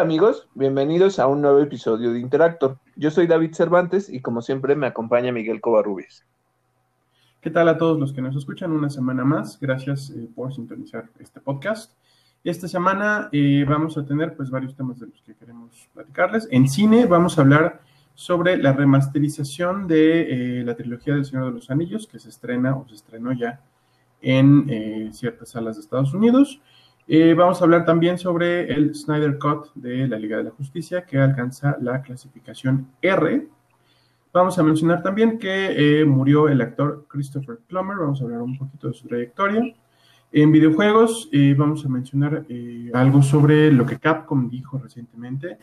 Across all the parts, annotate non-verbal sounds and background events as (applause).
Amigos, bienvenidos a un nuevo episodio de Interactor. Yo soy David Cervantes y como siempre me acompaña Miguel Covarrubias. ¿Qué tal a todos los que nos escuchan una semana más? Gracias eh, por sintonizar este podcast. Esta semana eh, vamos a tener pues varios temas de los que queremos platicarles. En cine vamos a hablar sobre la remasterización de eh, la trilogía del Señor de los Anillos que se estrena o se estrenó ya en ciertas salas de Estados Unidos. Eh, vamos a hablar también sobre el Snyder Cut de la Liga de la Justicia, que alcanza la clasificación R. Vamos a mencionar también que eh, murió el actor Christopher Plummer. Vamos a hablar un poquito de su trayectoria. En videojuegos eh, vamos a mencionar algo sobre lo que Capcom dijo recientemente,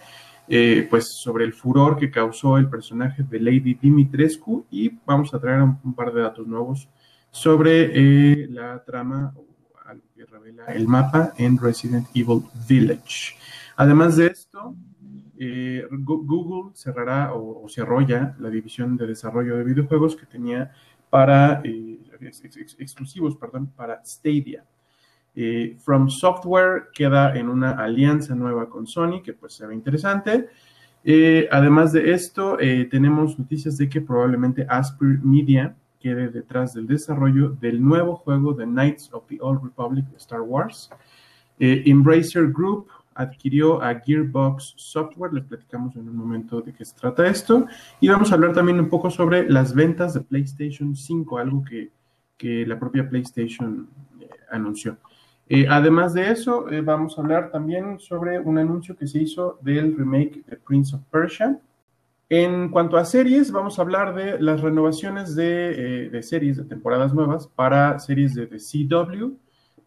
pues sobre el furor que causó el personaje de Lady Dimitrescu y vamos a traer un, par de datos nuevos sobre la trama revela el mapa en Resident Evil Village. Además de esto, eh, Google cerrará o, cerró ya la división de desarrollo de videojuegos que tenía para eh, exclusivos, perdón, para Stadia. Eh, From Software queda en una alianza nueva con Sony, que pues se ve interesante. además de esto, tenemos noticias de que probablemente Asper Media quede detrás del desarrollo del nuevo juego de Knights of the Old Republic Star Wars. Eh, Embracer Group adquirió a Gearbox Software, les platicamos en un momento de qué se trata esto, y vamos a hablar también un poco sobre las ventas de PlayStation 5, algo que, la propia PlayStation eh, anunció. Eh, además de eso, vamos a hablar también sobre un anuncio que se hizo del remake de Prince of Persia, en cuanto a series, vamos a hablar de las renovaciones de, eh, series de temporadas nuevas para series de, The CW.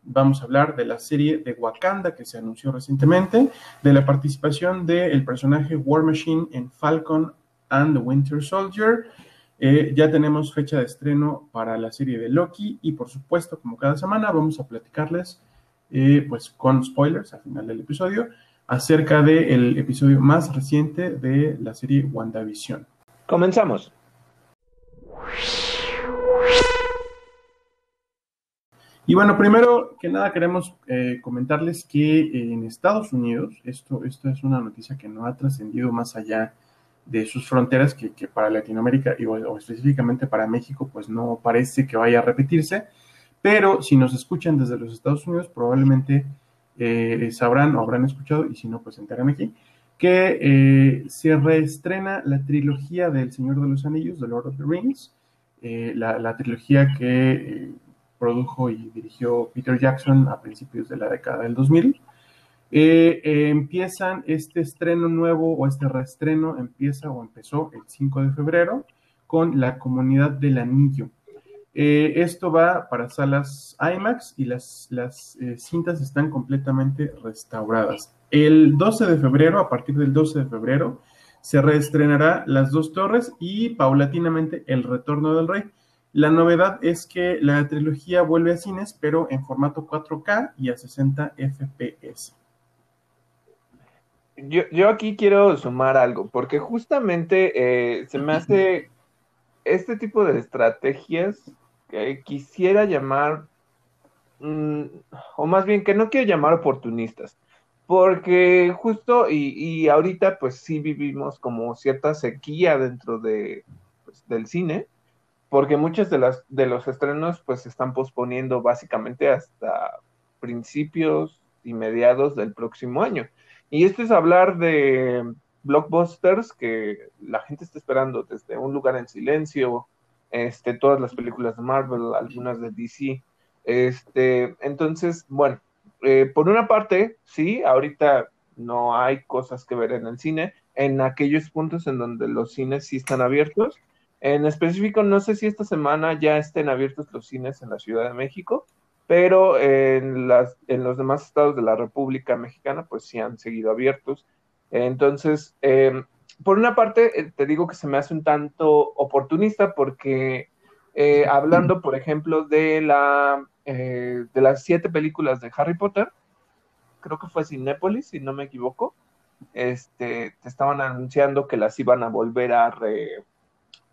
Vamos a hablar de la serie de Wakanda que se anunció recientemente, de la participación del personaje War Machine en Falcon and the Winter Soldier. Eh, ya tenemos fecha de estreno para la serie de Loki y por supuesto, como cada semana, vamos a platicarles eh, pues con spoilers al final del episodio acerca del episodio más reciente de la serie WandaVision. Comenzamos. Y bueno, primero que nada queremos eh, comentarles que en Estados Unidos, esto, esto es una noticia que no ha trascendido más allá de sus fronteras, que, para Latinoamérica y, o, específicamente para México, pues no parece que vaya a repetirse, pero si nos escuchan desde los Estados Unidos, probablemente eh, sabrán o habrán escuchado, y si no, pues enteran aquí, que eh, se reestrena la trilogía del Señor de los Anillos, de Lord of the Rings, eh, la, trilogía que produjo y dirigió Peter Jackson a principios de la década del 2000. empiezan este estreno nuevo o este reestreno empieza o empezó el 5 de febrero con la comunidad del anillo. Eh, esto va para salas IMAX y las, las eh, cintas están completamente restauradas. El 12 de febrero, a partir del 12 de febrero, se reestrenará Las dos torres y paulatinamente El retorno del rey. La novedad es que la trilogía vuelve a cines, pero en formato 4K y a 60 FPS. Yo, yo aquí quiero sumar algo, porque justamente eh, se me hace este tipo de estrategias quisiera llamar, mm, o más bien que no quiero llamar oportunistas, porque justo y, ahorita pues sí vivimos como cierta sequía dentro de, pues, del cine, porque muchos de, las, de los estrenos pues se están posponiendo básicamente hasta principios y mediados del próximo año. Y esto es hablar de blockbusters que la gente está esperando desde Un lugar en silencio, este, todas las películas de Marvel, algunas de DC. Este, entonces, bueno, eh, por una parte, sí, ahorita no hay cosas que ver en el cine, en aquellos puntos en donde los cines sí están abiertos. En específico, no sé si esta semana ya estén abiertos los cines en la Ciudad de México, pero en, las, en los demás estados de la República Mexicana, pues sí han seguido abiertos. Entonces, eh, por una parte, eh, te digo que se me hace un tanto oportunista porque eh, hablando, por ejemplo, de, la, eh, de las siete películas de Harry Potter, creo que fue Cinépolis, si no me equivoco, este, te estaban anunciando que las iban a volver a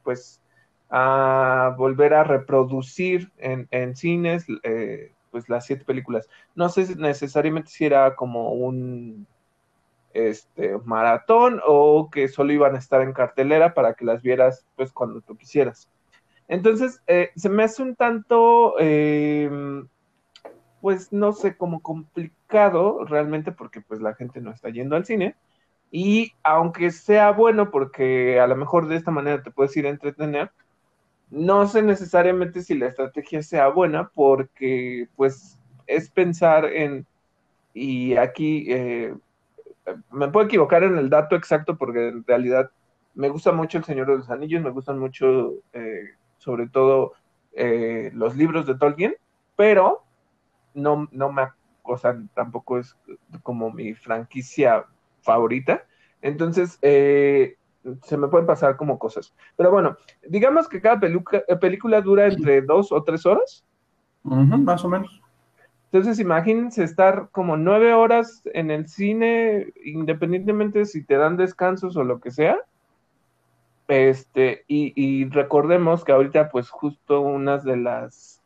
pues a volver a reproducir en, en cines, pues las siete películas. No sé necesariamente si era como un este maratón o que solo iban a estar en cartelera para que las vieras pues cuando tú quisieras. Entonces, eh, se me hace un tanto, eh, pues no sé, como complicado realmente porque pues la gente no está yendo al cine. Y aunque sea bueno porque a lo mejor de esta manera te puedes ir a entretener, no sé necesariamente si la estrategia sea buena porque pues es pensar en, y aquí eh, me puedo equivocar en el dato exacto porque en realidad me gusta mucho El Señor de los Anillos, me gustan mucho sobre todo eh, los libros de Tolkien, pero no, no me, o tampoco es como mi franquicia favorita. Entonces, eh, se me pueden pasar como cosas. Pero bueno, digamos que cada película dura entre dos o tres horas. más o menos. Entonces, imagínense estar como nueve horas en el cine, independientemente si te dan descansos o lo que sea. Este, y, recordemos que ahorita, pues, justo una de las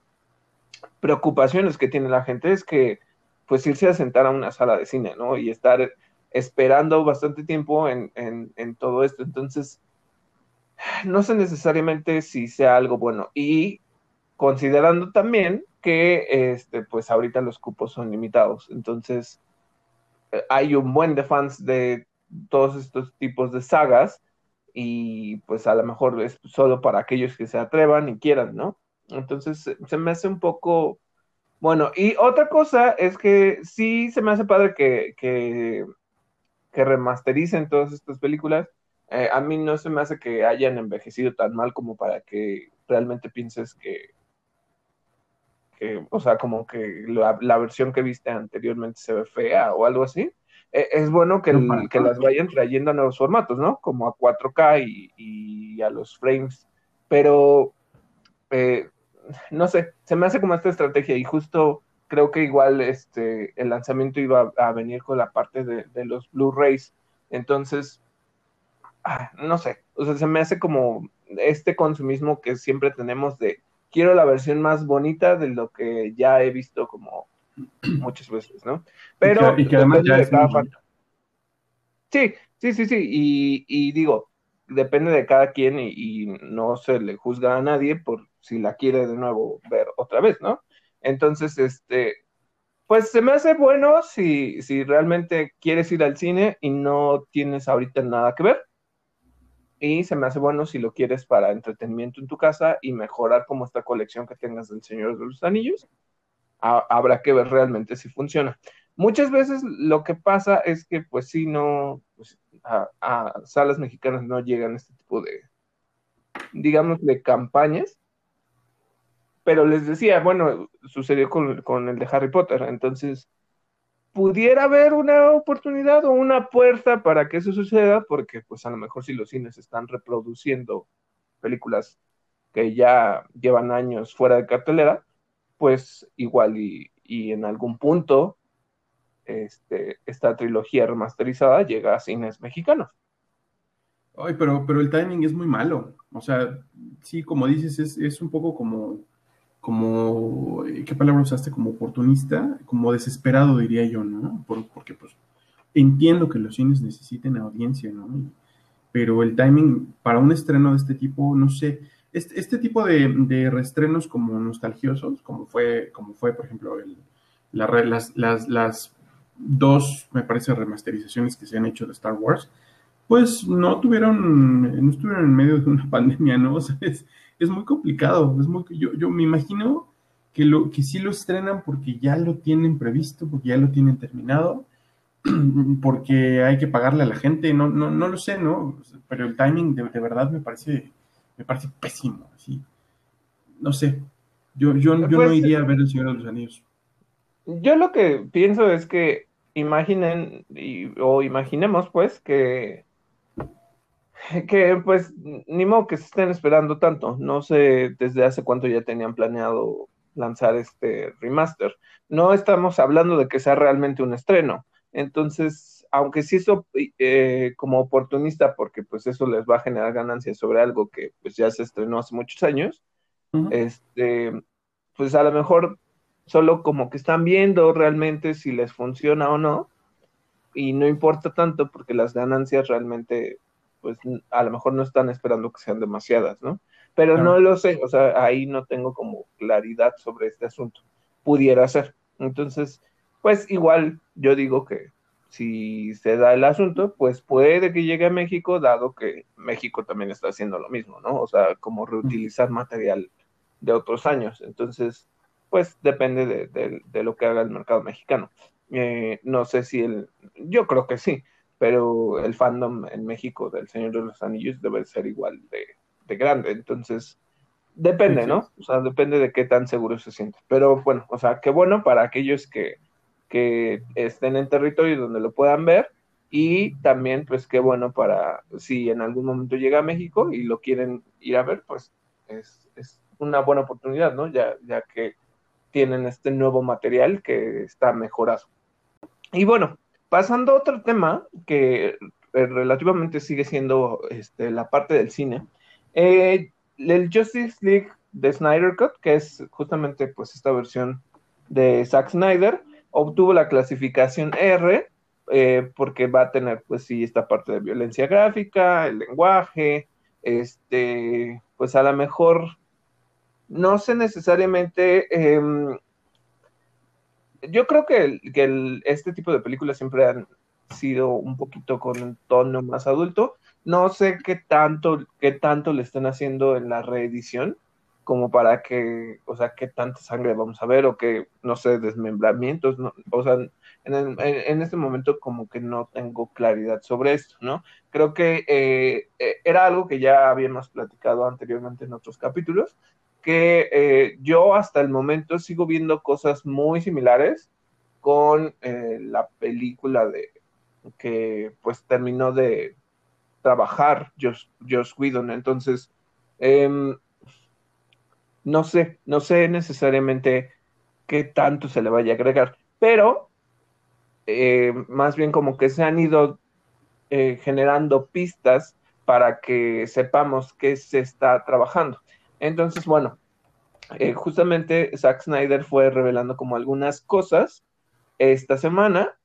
preocupaciones que tiene la gente es que, pues, irse a sentar a una sala de cine, ¿no? Y estar esperando bastante tiempo en, en todo esto. Entonces, no sé necesariamente si sea algo bueno. Y considerando también que, este, pues, ahorita los cupos son limitados. Entonces, eh, hay un buen de fans de todos estos tipos de sagas y pues a lo mejor es solo para aquellos que se atrevan y quieran, ¿no? Entonces se me hace un poco, bueno, y otra cosa es que sí se me hace padre que, que, remastericen todas estas películas. Eh, a mí no se me hace que hayan envejecido tan mal como para que realmente pienses que, que o sea, como que la, la versión que viste anteriormente se ve fea o algo así. E, es bueno que, que, las vayan trayendo a nuevos formatos, ¿no? Como a 4K y, a los frames. Pero, eh, no sé, se me hace como esta estrategia y justo creo que igual este, el lanzamiento iba a, venir con la parte de, los Blu-rays. Entonces, ah, no sé, o sea, se me hace como este consumismo que siempre tenemos de quiero la versión más bonita de lo que ya he visto como muchas veces, ¿no? Pero y que, además ya Sí, sí, sí, sí, y, digo, depende de cada quien y, no se le juzga a nadie por si la quiere de nuevo ver otra vez, ¿no? Entonces, este, pues se me hace bueno si, si realmente quieres ir al cine y no tienes ahorita nada que ver. Y se me hace bueno si lo quieres para entretenimiento en tu casa y mejorar como esta colección que tengas del Señor de los Anillos habrá que ver realmente si funciona. Muchas veces lo que pasa es que, pues sí, no, pues, a, salas mexicanas no llegan este tipo de, digamos, de campañas. Pero les decía, bueno, sucedió con, con el de Harry Potter, entonces pudiera haber una oportunidad o una puerta para que eso suceda, porque pues a lo mejor si los cines están reproduciendo películas que ya llevan años fuera de cartelera, pues igual y, en algún punto este, esta trilogía remasterizada llega a cines mexicanos. Ay, pero, pero el timing es muy malo. O sea, sí, como dices, es, un poco como, como, ¿qué palabra usaste? Como oportunista, como desesperado, diría yo, ¿no? porque pues entiendo que los cines necesiten audiencia, ¿no? Pero el timing para un estreno de este tipo, no sé, este, este, tipo de, de restrenos como nostalgiosos, como fue, como fue por ejemplo, el, las, las, las, dos, me parece, remasterizaciones que se han hecho de Star Wars, pues no tuvieron, no estuvieron en medio de una (laughs) pandemia, ¿no? O sea, es, es muy complicado. Es muy, yo, yo me imagino que, lo, que sí lo estrenan porque ya lo tienen previsto, porque ya lo tienen terminado, (clears throat) porque hay que pagarle a la gente, no, no, no lo sé, ¿no? Pero el timing de, de verdad me parece me parece pésimo, así. No sé, yo, yo, yo no pues, iría a ver El Señor de los Anillos. Yo lo que pienso es que imaginen, o imaginemos pues que (laughs) que pues ni modo que se estén esperando tanto. No sé desde hace cuánto ya tenían planeado lanzar este remaster. No estamos hablando de que sea realmente un estreno. Entonces, aunque sí eso eh, como oportunista, porque pues eso les va a generar ganancias sobre algo que pues ya se estrenó hace muchos años, este, pues a lo mejor solo como que están viendo realmente si les funciona o no, y no importa tanto porque las ganancias realmente, pues a lo mejor no están esperando que sean demasiadas, ¿no? Pero no lo sé, o sea, ahí no tengo como claridad sobre este asunto. Pudiera ser. Entonces, pues igual yo digo que si se da el asunto, pues puede que llegue a México, dado que México también está haciendo lo mismo, ¿no? O sea, como reutilizar material de otros años. Entonces, pues depende de, lo que haga el mercado mexicano. Eh, no sé si el, yo creo que sí, pero el fandom en México del Señor de los Anillos debe ser igual de, grande. Entonces, depende, ¿no? O sea, depende de qué tan seguro se siente. Pero bueno, o sea, qué bueno para aquellos que que estén en territorio donde lo puedan ver y también pues qué bueno para si en algún momento llega a México y lo quieren ir a ver, pues es, una buena oportunidad, ¿no? Ya, ya que tienen este nuevo material que está mejorado. Y bueno, pasando a otro tema que eh, relativamente sigue siendo este, la parte del cine, eh, el Justice League de Snyder Cut, que es justamente pues esta versión de Zack Snyder, obtuvo la clasificación R eh, porque va a tener, pues sí, esta parte de violencia gráfica, el lenguaje, este, pues a lo mejor, no sé necesariamente, em, yo creo que, este tipo de películas siempre han sido un poquito con un tono más adulto. No sé qué tanto, qué tanto le están haciendo en la reedición como para que, o sea, qué tanta sangre vamos a ver o que, no sé, desmembramientos, ¿no? o sea, en, este momento como que no tengo claridad sobre esto, ¿no? Creo que eh, eh, era algo que ya habíamos platicado anteriormente en otros capítulos, que eh, yo hasta el momento sigo viendo cosas muy similares con la película de que pues terminó de trabajar Josh, Josh Whedon, entonces eh, no sé, no sé necesariamente qué tanto se le vaya a agregar, pero eh, más bien como que se han ido eh, generando pistas para que sepamos qué se está trabajando. Entonces, bueno, eh, justamente Zack Snyder fue revelando como algunas cosas esta semana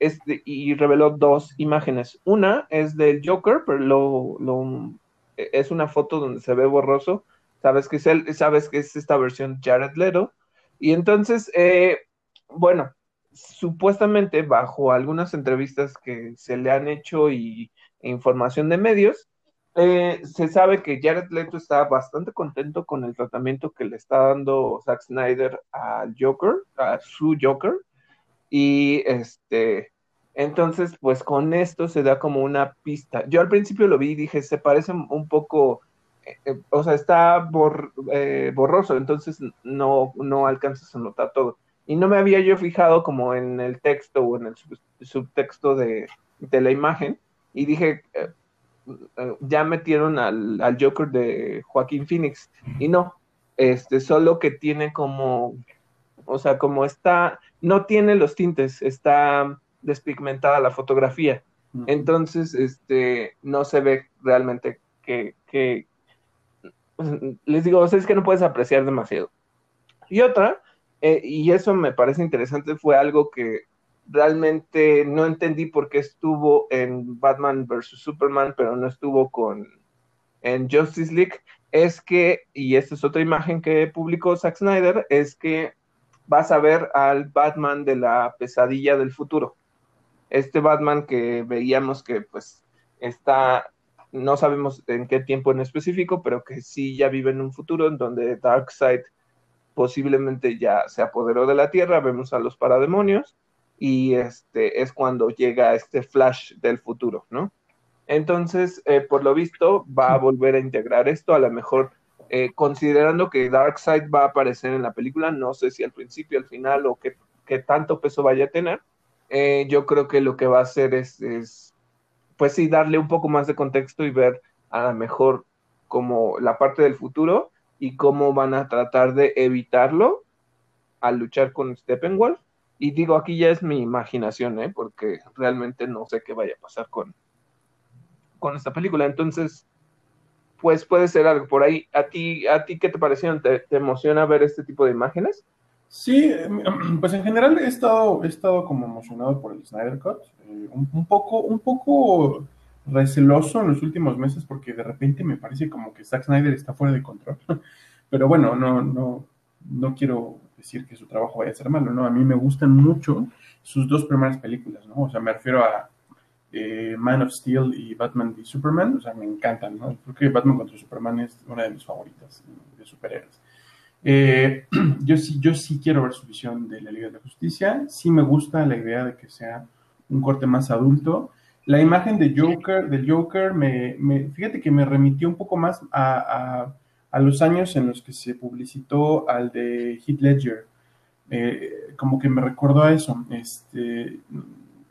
este, y reveló dos imágenes. Una es del Joker, pero lo, es una foto donde se ve borroso sabes que es sabes que es esta versión Jared Leto. Y entonces, eh, bueno, supuestamente bajo algunas entrevistas que se le han hecho y e información de medios, eh, se sabe que Jared Leto está bastante contento con el tratamiento que le está dando Zack Snyder al Joker, a su Joker. Y este, entonces, pues con esto se da como una pista. Yo al principio lo vi y dije, se parece un poco eh, o sea, está eh, borroso, entonces no, no alcanzas a notar todo. Y no me había yo fijado como en el texto o en el subtexto de, la imagen, y dije, eh, ya metieron al, al, Joker de Joaquín Phoenix, y no, este, solo que tiene como, o sea, como está, no tiene los tintes, está despigmentada la fotografía. Entonces, este, no se ve realmente que, que, les digo, o sea, es que no puedes apreciar demasiado. Y otra, eh, y eso me parece interesante, fue algo que realmente no entendí por qué estuvo en Batman vs. Superman, pero no estuvo con en Justice League, es que, y esta es otra imagen que publicó Zack Snyder, es que vas a ver al Batman de la pesadilla del futuro. Este Batman que veíamos que pues está no sabemos en qué tiempo en específico, pero que sí ya vive en un futuro en donde Darkseid posiblemente ya se apoderó de la Tierra, vemos a los parademonios y este es cuando llega este flash del futuro, ¿no? Entonces, eh, por lo visto, va a volver a integrar esto, a lo mejor eh, considerando que Darkseid va a aparecer en la película, no sé si al principio, al final o qué, tanto peso vaya a tener, eh, yo creo que lo que va a hacer es pues sí, darle un poco más de contexto y ver a lo mejor como la parte del futuro y cómo van a tratar de evitarlo al luchar con Steppenwolf. Y digo, aquí ya es mi imaginación, ¿eh? porque realmente no sé qué vaya a pasar con, con esta película. Entonces, pues puede ser algo por ahí. ¿A ti, a ti qué te parecieron? ¿Te, emociona ver este tipo de imágenes? Sí, pues en general he estado, he estado como emocionado por el Snyder Cut, eh, un, poco, un poco receloso en los últimos meses porque de repente me parece como que Zack Snyder está fuera de control. (laughs) Pero bueno, no, no, no quiero decir que su trabajo vaya a ser malo, ¿no? A mí me gustan mucho sus dos primeras películas, ¿no? O sea, me refiero a eh, Man of Steel y Batman v Superman, o sea, me encantan, ¿no? Creo que Batman contra Superman es una de mis favoritas de superhéroes. Eh, (clears throat) yo, sí, yo sí quiero ver su visión de la Liga de la Justicia, sí me gusta la idea de que sea un corte más adulto. La imagen de Joker, del Joker, me, fíjate que me remitió un poco más a, los años en los que se publicitó al de Heath Ledger. Eh, como que me recordó a eso. Este,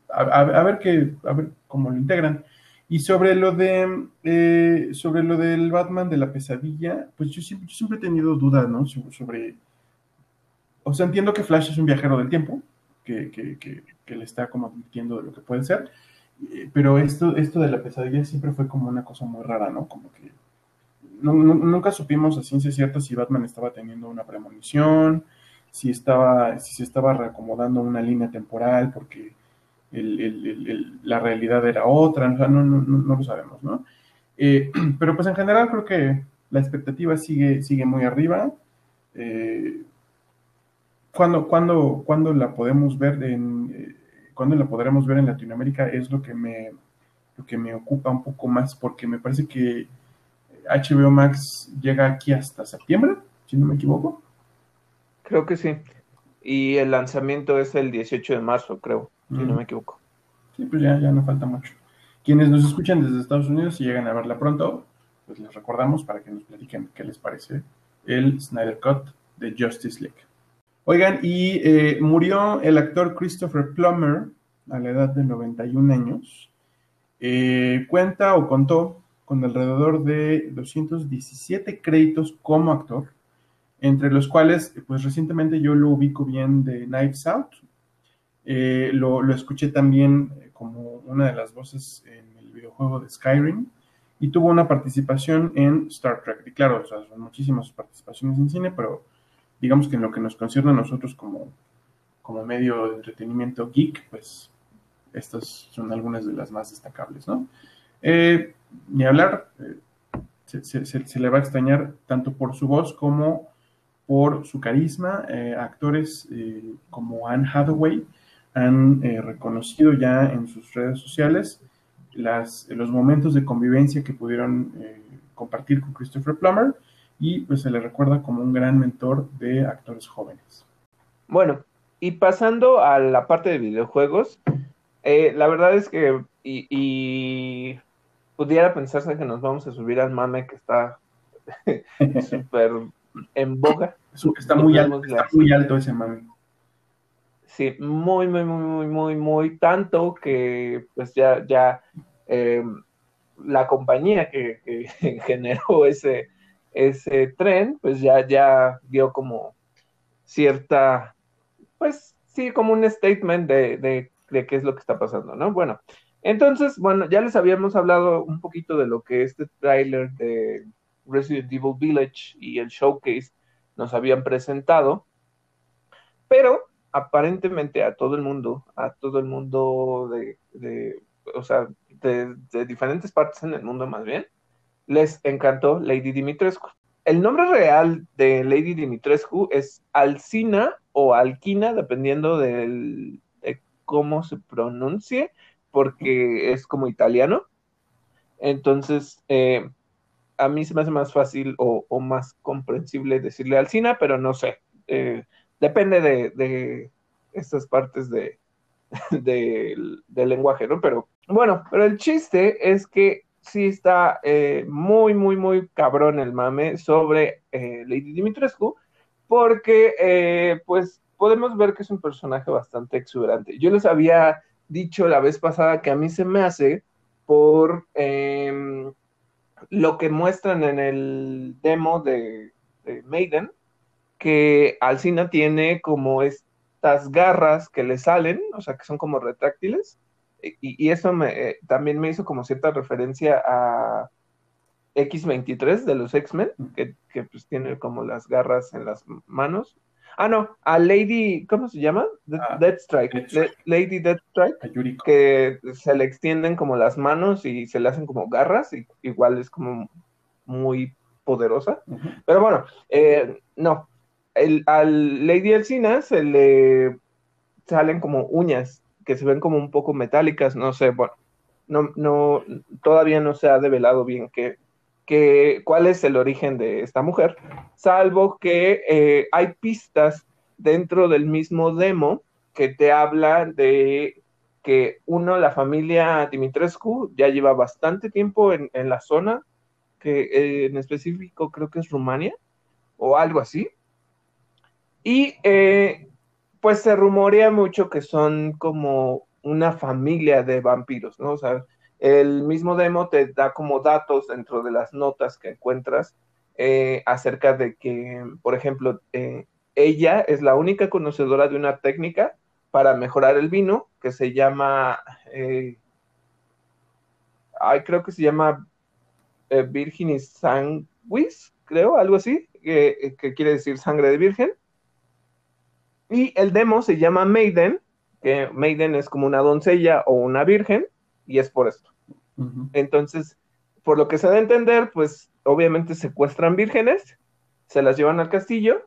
a, ver qué, a ver cómo lo integran. Y sobre lo de eh, sobre lo del Batman de la pesadilla, pues yo siempre, siempre he tenido dudas, ¿no? Sobre, o sea, entiendo que Flash es un viajero del tiempo, que, le está como advirtiendo de lo que puede ser, eh, pero esto, esto de la pesadilla siempre fue como una cosa muy rara, ¿no? Como que nunca supimos a ciencia cierta si Batman estaba teniendo una premonición, si estaba, si se estaba reacomodando una línea temporal, porque la realidad era otra, no, no, lo sabemos, ¿no? Eh, (clears throat) pero pues en general creo que la expectativa sigue, sigue muy arriba. Eh, ¿cuándo, cuando, la podemos ver en, eh, cuando la podremos ver en Latinoamérica? Es lo que me, lo que me ocupa un poco más, porque me parece que HBO Max llega aquí hasta septiembre, si no me equivoco. Creo que sí. Y el lanzamiento es el 18 de marzo, creo si no me equivoco. Sí, pues ya, ya no falta mucho. Quienes nos escuchan desde Estados Unidos y llegan a verla pronto, pues les recordamos para que nos platiquen qué les parece el Snyder Cut de Justice League. Oigan, y eh, murió el actor Christopher Plummer a la edad de 91 años. Eh, cuenta o contó con alrededor de 217 créditos como actor, entre los cuales, pues recientemente yo lo ubico bien de Knives Out, eh, lo, escuché también eh, como una de las voces en el videojuego de Skyrim y tuvo una participación en Star Trek. Y claro, son muchísimas participaciones en cine, pero digamos que en lo que nos concierne a nosotros como, como medio de entretenimiento geek, pues estas son algunas de las más destacables, ¿no? Eh, ni hablar, se, le va a extrañar tanto por su voz como por su carisma. actores como Anne Hathaway, han eh, reconocido ya en sus redes sociales las, los momentos de convivencia que pudieron eh, compartir con Christopher Plummer y pues se le recuerda como un gran mentor de actores jóvenes. Bueno, y pasando a la parte de videojuegos, eh, la verdad es que y, pudiera pensarse que nos vamos a subir al mame que está (laughs) súper en boga. Está muy, alto, está muy alto ese mame. Sí, muy, muy, muy, muy, muy, muy tanto que pues ya, ya eh, la compañía que, (laughs) generó ese, ese tren, pues ya, ya dio como cierta, pues sí, como un statement de, de, de qué es lo que está pasando, ¿no? Bueno, entonces, bueno, ya les habíamos hablado un poquito de lo que este tráiler de Resident Evil Village y el showcase nos habían presentado, pero aparentemente a todo el mundo, a todo el mundo de, o sea, de, diferentes partes en el mundo más bien, les encantó Lady Dimitrescu. El nombre real de Lady Dimitrescu es Alcina o Alquina, dependiendo de cómo se pronuncie, porque es como italiano. Entonces, eh, a mí se me hace más fácil o, más comprensible decirle Alcina, pero no sé. Eh, depende de, estas partes de, (laughs) del lenguaje, ¿no? Pero bueno, pero el chiste es que sí está eh, muy, muy, muy cabrón el mame sobre Lady Dimitrescu, porque pues podemos ver que es un personaje bastante exuberante. Yo les había dicho la vez pasada que a mí se me hace por em, lo que muestran en el demo de Maiden, que Alcina tiene como estas garras que le salen, o sea, que son como retráctiles, y, eso me, eh, también me hizo como cierta referencia a X23 de los X-Men, que, pues tiene como las garras en las manos. Ah, no, a Lady, ¿cómo se llama? Ah, Deathstrike. Deathstrike. Le- Lady Deathstrike, que se le extienden como las manos y se le hacen como garras, y igual es como muy poderosa. Pero bueno, eh, no. El, al Lady Elcina se le salen como uñas que se ven como un poco metálicas, no sé, bueno, no, no, todavía no se ha develado bien qué, cuál es el origen de esta mujer, salvo que eh, hay pistas dentro del mismo demo que te hablan de que uno, la familia Dimitrescu ya lleva bastante tiempo en, la zona, que en específico creo que es Rumania o algo así. Y eh, pues se rumorea mucho que son como una familia de vampiros, ¿no? O sea, el mismo demo te da como datos dentro de las notas que encuentras eh, acerca de que, por ejemplo, eh, ella es la única conocedora de una técnica para mejorar el vino que se llama, eh, ay, creo que se llama Virginis Sanguis, creo, algo así, que, que quiere decir sangre de virgen. Y el demo se llama Maiden, que Maiden es como una doncella o una virgen, y es por esto. Entonces, por lo que se da a entender, pues obviamente secuestran vírgenes, se las llevan al castillo,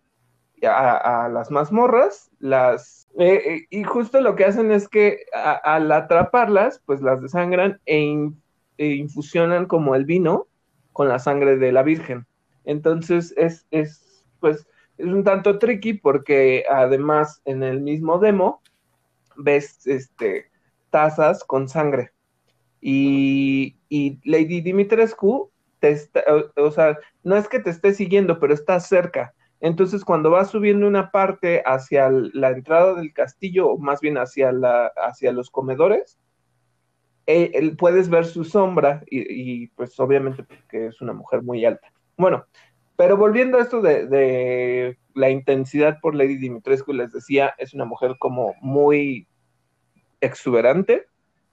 a, a las mazmorras, las... eh, eh, y justo lo que hacen es que al atraparlas, pues las desangran e, e infusionan como el vino con la sangre de la virgen. Entonces es, es, pues, es un tanto tricky porque además en el mismo demo ves este, tazas con sangre. Y, Lady Dimitrescu, te está, o, sea, no es que te esté siguiendo, pero está cerca. Entonces, cuando vas subiendo una parte hacia la entrada del castillo, o más bien hacia, la, hacia los comedores, eh, él- puedes ver su sombra y, y, pues obviamente porque es una mujer muy alta. Bueno, pero volviendo a esto de, de la intensidad por Lady Dimitrescu, les decía, es una mujer como muy exuberante,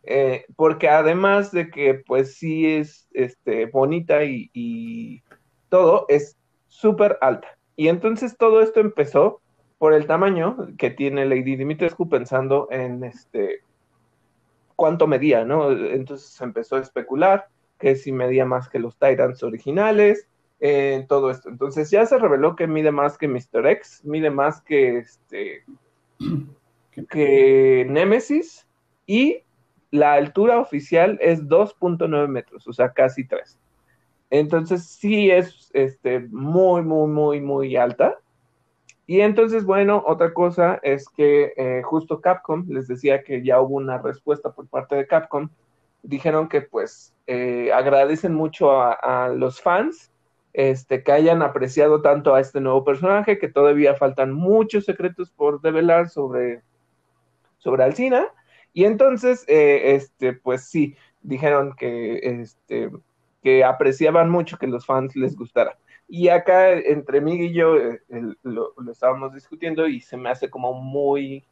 eh, porque además de que pues sí es este, bonita y, y todo, es súper alta. Y entonces todo esto empezó por el tamaño que tiene Lady Dimitrescu pensando en este cuánto medía, ¿no? Entonces se empezó a especular que si medía más que los Titans originales, eh, todo esto. Entonces ya se reveló que mide más que Mr. X, mide más que este (clears throat) que Nemesis y la altura oficial es 2.9 metros, o sea, casi 3. Entonces sí es este, muy, muy, muy, muy alta. Y entonces, bueno, otra cosa es que eh, justo Capcom, les decía que ya hubo una respuesta por parte de Capcom, dijeron que pues eh, agradecen mucho a, a los fans este, que hayan apreciado tanto a este nuevo personaje, que todavía faltan muchos secretos por develar sobre, sobre Alcina. Y entonces, eh, este, pues sí, dijeron que, este, que apreciaban mucho que los fans les gustara. Y acá entre mí y yo eh, lo, estábamos discutiendo y se me hace como muy,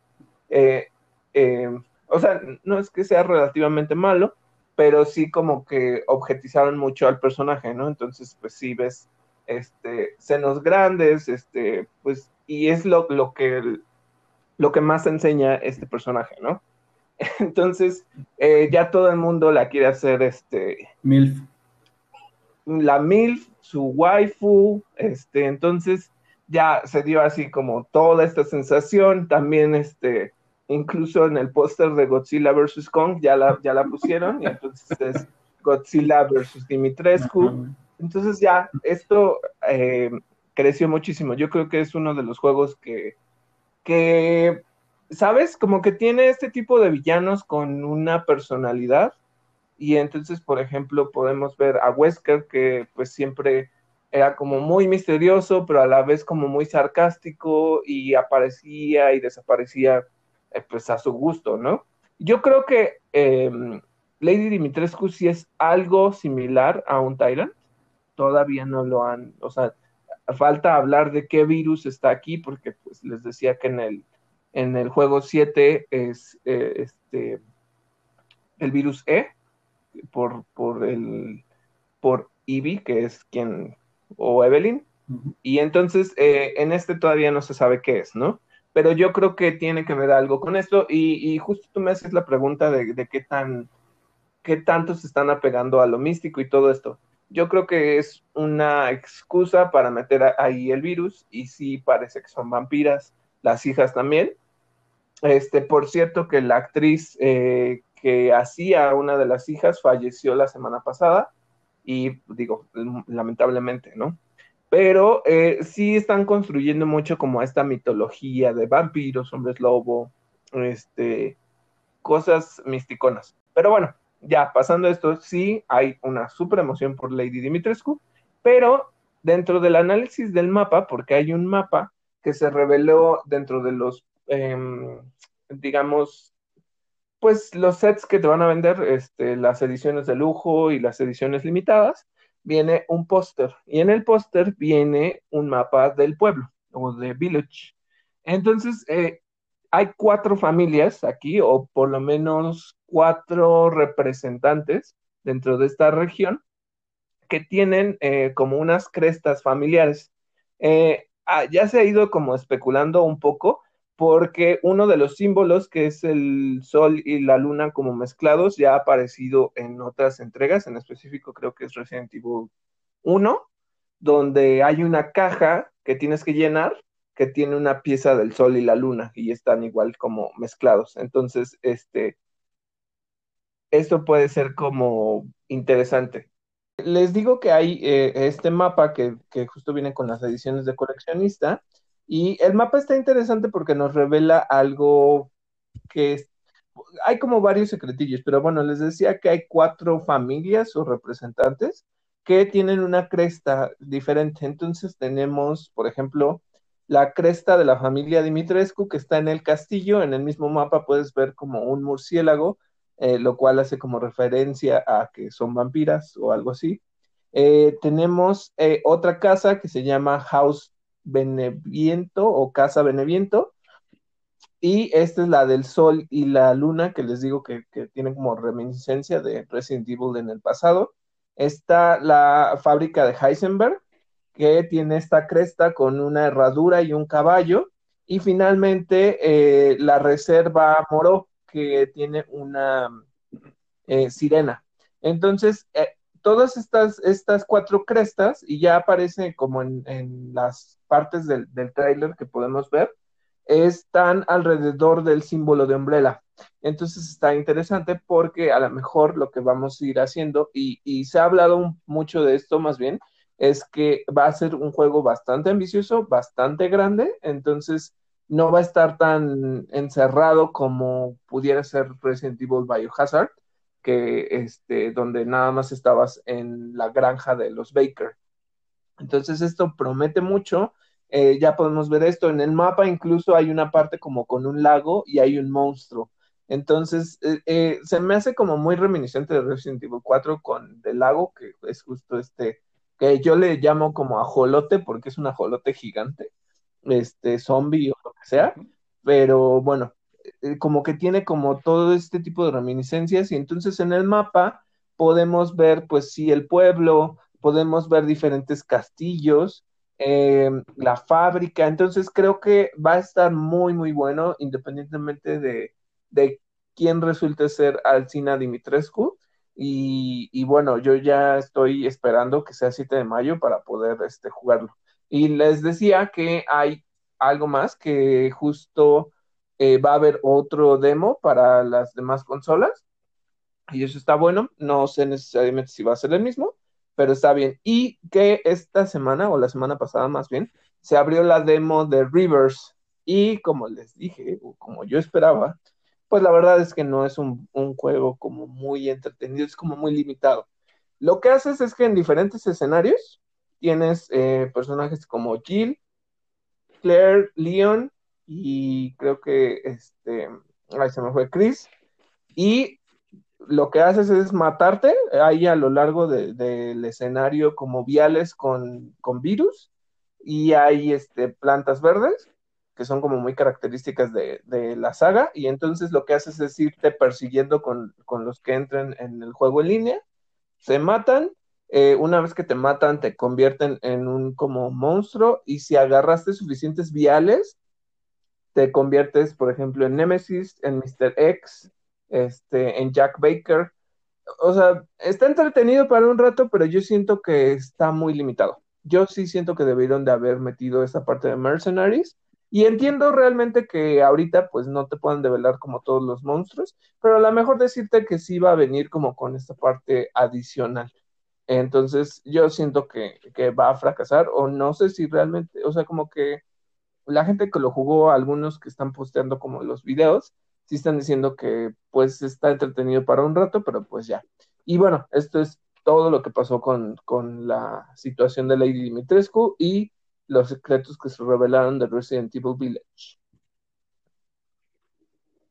eh, eh, o sea, no es que sea relativamente malo, pero sí como que objetizaron mucho al personaje, ¿no? Entonces, pues sí ves este, senos grandes, este, pues, y es lo, lo, que, lo que más enseña este personaje, ¿no? (laughs) Entonces, eh, ya todo el mundo la quiere hacer, este... MILF. La MILF, su waifu, este, entonces ya se dio así como toda esta sensación, también este, incluso en el póster de Godzilla vs. Kong ya la, ya la pusieron, y entonces es Godzilla vs. Dimitrescu, entonces ya esto eh, creció muchísimo, yo creo que es uno de los juegos que, que, ¿sabes? Como que tiene este tipo de villanos con una personalidad, y entonces, por ejemplo, podemos ver a Wesker, que pues siempre era como muy misterioso, pero a la vez como muy sarcástico y aparecía y desaparecía eh, pues a su gusto, ¿no? Yo creo que eh, Lady Dimitrescu sí es algo similar a un Tyrant, todavía no lo han, o sea, falta hablar de qué virus está aquí, porque pues les decía que en el, en el juego 7 es eh, este, el virus E, por, por el por Ivy, que es quien, o Evelyn, Y entonces eh, en este todavía no se sabe qué es, ¿no? Pero yo creo que tiene que ver algo con esto y, justo tú me haces la pregunta de, qué tan, qué tanto se están apegando a lo místico y todo esto. Yo creo que es una excusa para meter ahí el virus y sí parece que son vampiras, las hijas también. Este, por cierto que la actriz eh, que hacía una de las hijas falleció la semana pasada y digo, lamentablemente, ¿no? Pero eh, sí están construyendo mucho como esta mitología de vampiros, hombres lobo, este, cosas misticonas. Pero bueno, ya pasando esto, sí hay una super emoción por Lady Dimitrescu, pero dentro del análisis del mapa, porque hay un mapa que se reveló dentro de los, em, digamos, pues los sets que te van a vender, este, las ediciones de lujo y las ediciones limitadas, viene un póster y en el póster viene un mapa del pueblo o de village. Entonces, eh, hay cuatro familias aquí, o por lo menos cuatro representantes dentro de esta región que tienen eh, como unas crestas familiares. Eh, ah, ya se ha ido como especulando un poco porque uno de los símbolos, que es el sol y la luna como mezclados, ya ha aparecido en otras entregas, en específico creo que es Resident Evil 1, donde hay una caja que tienes que llenar que tiene una pieza del sol y la luna y están igual como mezclados. Entonces, este, esto puede ser como interesante. Les digo que hay eh, este mapa que, que justo viene con las ediciones de coleccionista y el mapa está interesante porque nos revela algo que es, hay como varios secretillos, pero bueno, les decía que hay cuatro familias o representantes que tienen una cresta diferente. Entonces tenemos, por ejemplo, la cresta de la familia Dimitrescu que está en el castillo. En el mismo mapa puedes ver como un murciélago, eh, lo cual hace como referencia a que son vampiras o algo así. Eh, tenemos eh, otra casa que se llama House Beneviento o Casa Beneviento. Y esta es la del Sol y la Luna, que les digo que, que tienen como reminiscencia de Resident Evil en el pasado. Está la fábrica de Heisenberg, que tiene esta cresta con una herradura y un caballo. Y finalmente eh, la reserva Moró, que tiene una eh, sirena. Entonces, eh, todas estas, estas cuatro crestas, y ya aparece como en, las partes del, del que podemos ver, están alrededor del símbolo de Umbrella. Entonces está interesante porque a lo mejor lo que vamos a ir haciendo, y, se ha hablado mucho de esto más bien, es que va a ser un juego bastante ambicioso, bastante grande, entonces no va a estar tan encerrado como pudiera ser Resident Evil Biohazard, que este, donde nada más estabas en la granja de los Baker. Entonces esto promete mucho. Eh, ya podemos ver esto en el mapa, incluso hay una parte como con un lago y hay un monstruo. Entonces, eh, eh, se me hace como muy reminiscente de Resident Evil 4 con el lago, que es justo este, que yo le llamo como ajolote porque es un ajolote gigante, este, zombie o lo que sea, pero bueno, eh, como que tiene como todo este tipo de reminiscencias y entonces en el mapa podemos ver pues sí el pueblo, podemos ver diferentes castillos, em, la fábrica, entonces creo que va a estar muy muy bueno independientemente de, de quién resulte ser Alcina Dimitrescu y, y, bueno, yo ya estoy esperando que sea 7 de mayo para poder este, jugarlo. Y les decía que hay algo más que justo eh, va a haber otro demo para las demás consolas. Y eso está bueno. No sé necesariamente si va a ser el mismo, pero está bien. Y que esta semana, o la semana pasada más bien, se abrió la demo de Rivers. Y como les dije, o como yo esperaba, pues la verdad es que no es un, juego como muy entretenido, es como muy limitado. Lo que haces es que en diferentes escenarios tienes eh, personajes como Jill, Claire, Leon y creo que este, ay, se me fue Chris. Y lo que haces es matarte ahí a lo largo del escenario como viales con, con, virus y hay este, plantas verdes que son como muy características de, la saga y entonces lo que haces es irte persiguiendo con, con, los que entren en el juego en línea, se matan eh, una vez que te matan, te convierten en un como monstruo y si agarraste suficientes viales, te conviertes, por ejemplo, en Nemesis, en Mr. X, este, en Jack Baker. O sea, está entretenido para un rato, pero yo siento que está muy limitado. Yo sí siento que debieron de haber metido esa parte de Mercenaries. Y entiendo realmente que ahorita pues no te puedan develar como todos los monstruos, pero a lo mejor decirte que sí va a venir como con esta parte adicional. Entonces yo siento que, que va a fracasar o no sé si realmente, o sea, como que la gente que lo jugó, algunos que están posteando como los videos, sí están diciendo que pues está entretenido para un rato, pero pues ya. Y bueno, esto es todo lo que pasó con, con la situación de Lady Dimitrescu y los secretos que se revelaron de Resident Evil Village.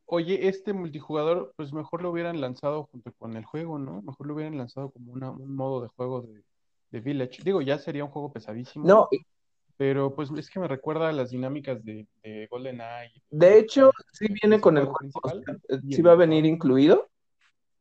Oye, este multijugador, pues mejor lo hubieran lanzado junto con el juego, ¿no? Mejor lo hubieran lanzado como un modo de juego de, de Village. Digo, ya sería un juego pesadísimo. No, pero pues es que me recuerda a las dinámicas de, de GoldenEye. De hecho, sí viene con el juego, sí va a venir incluido,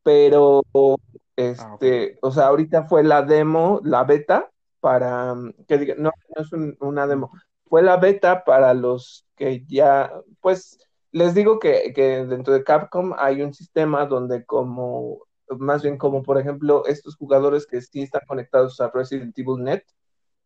pero ah, este, o sea, ahorita fue la demo, la beta para que diga, no, no es una demo, fue la beta para los que ya, pues les digo que, que dentro de Capcom hay un sistema donde como, más bien como por ejemplo estos jugadores que sí están conectados a Resident Evil Net,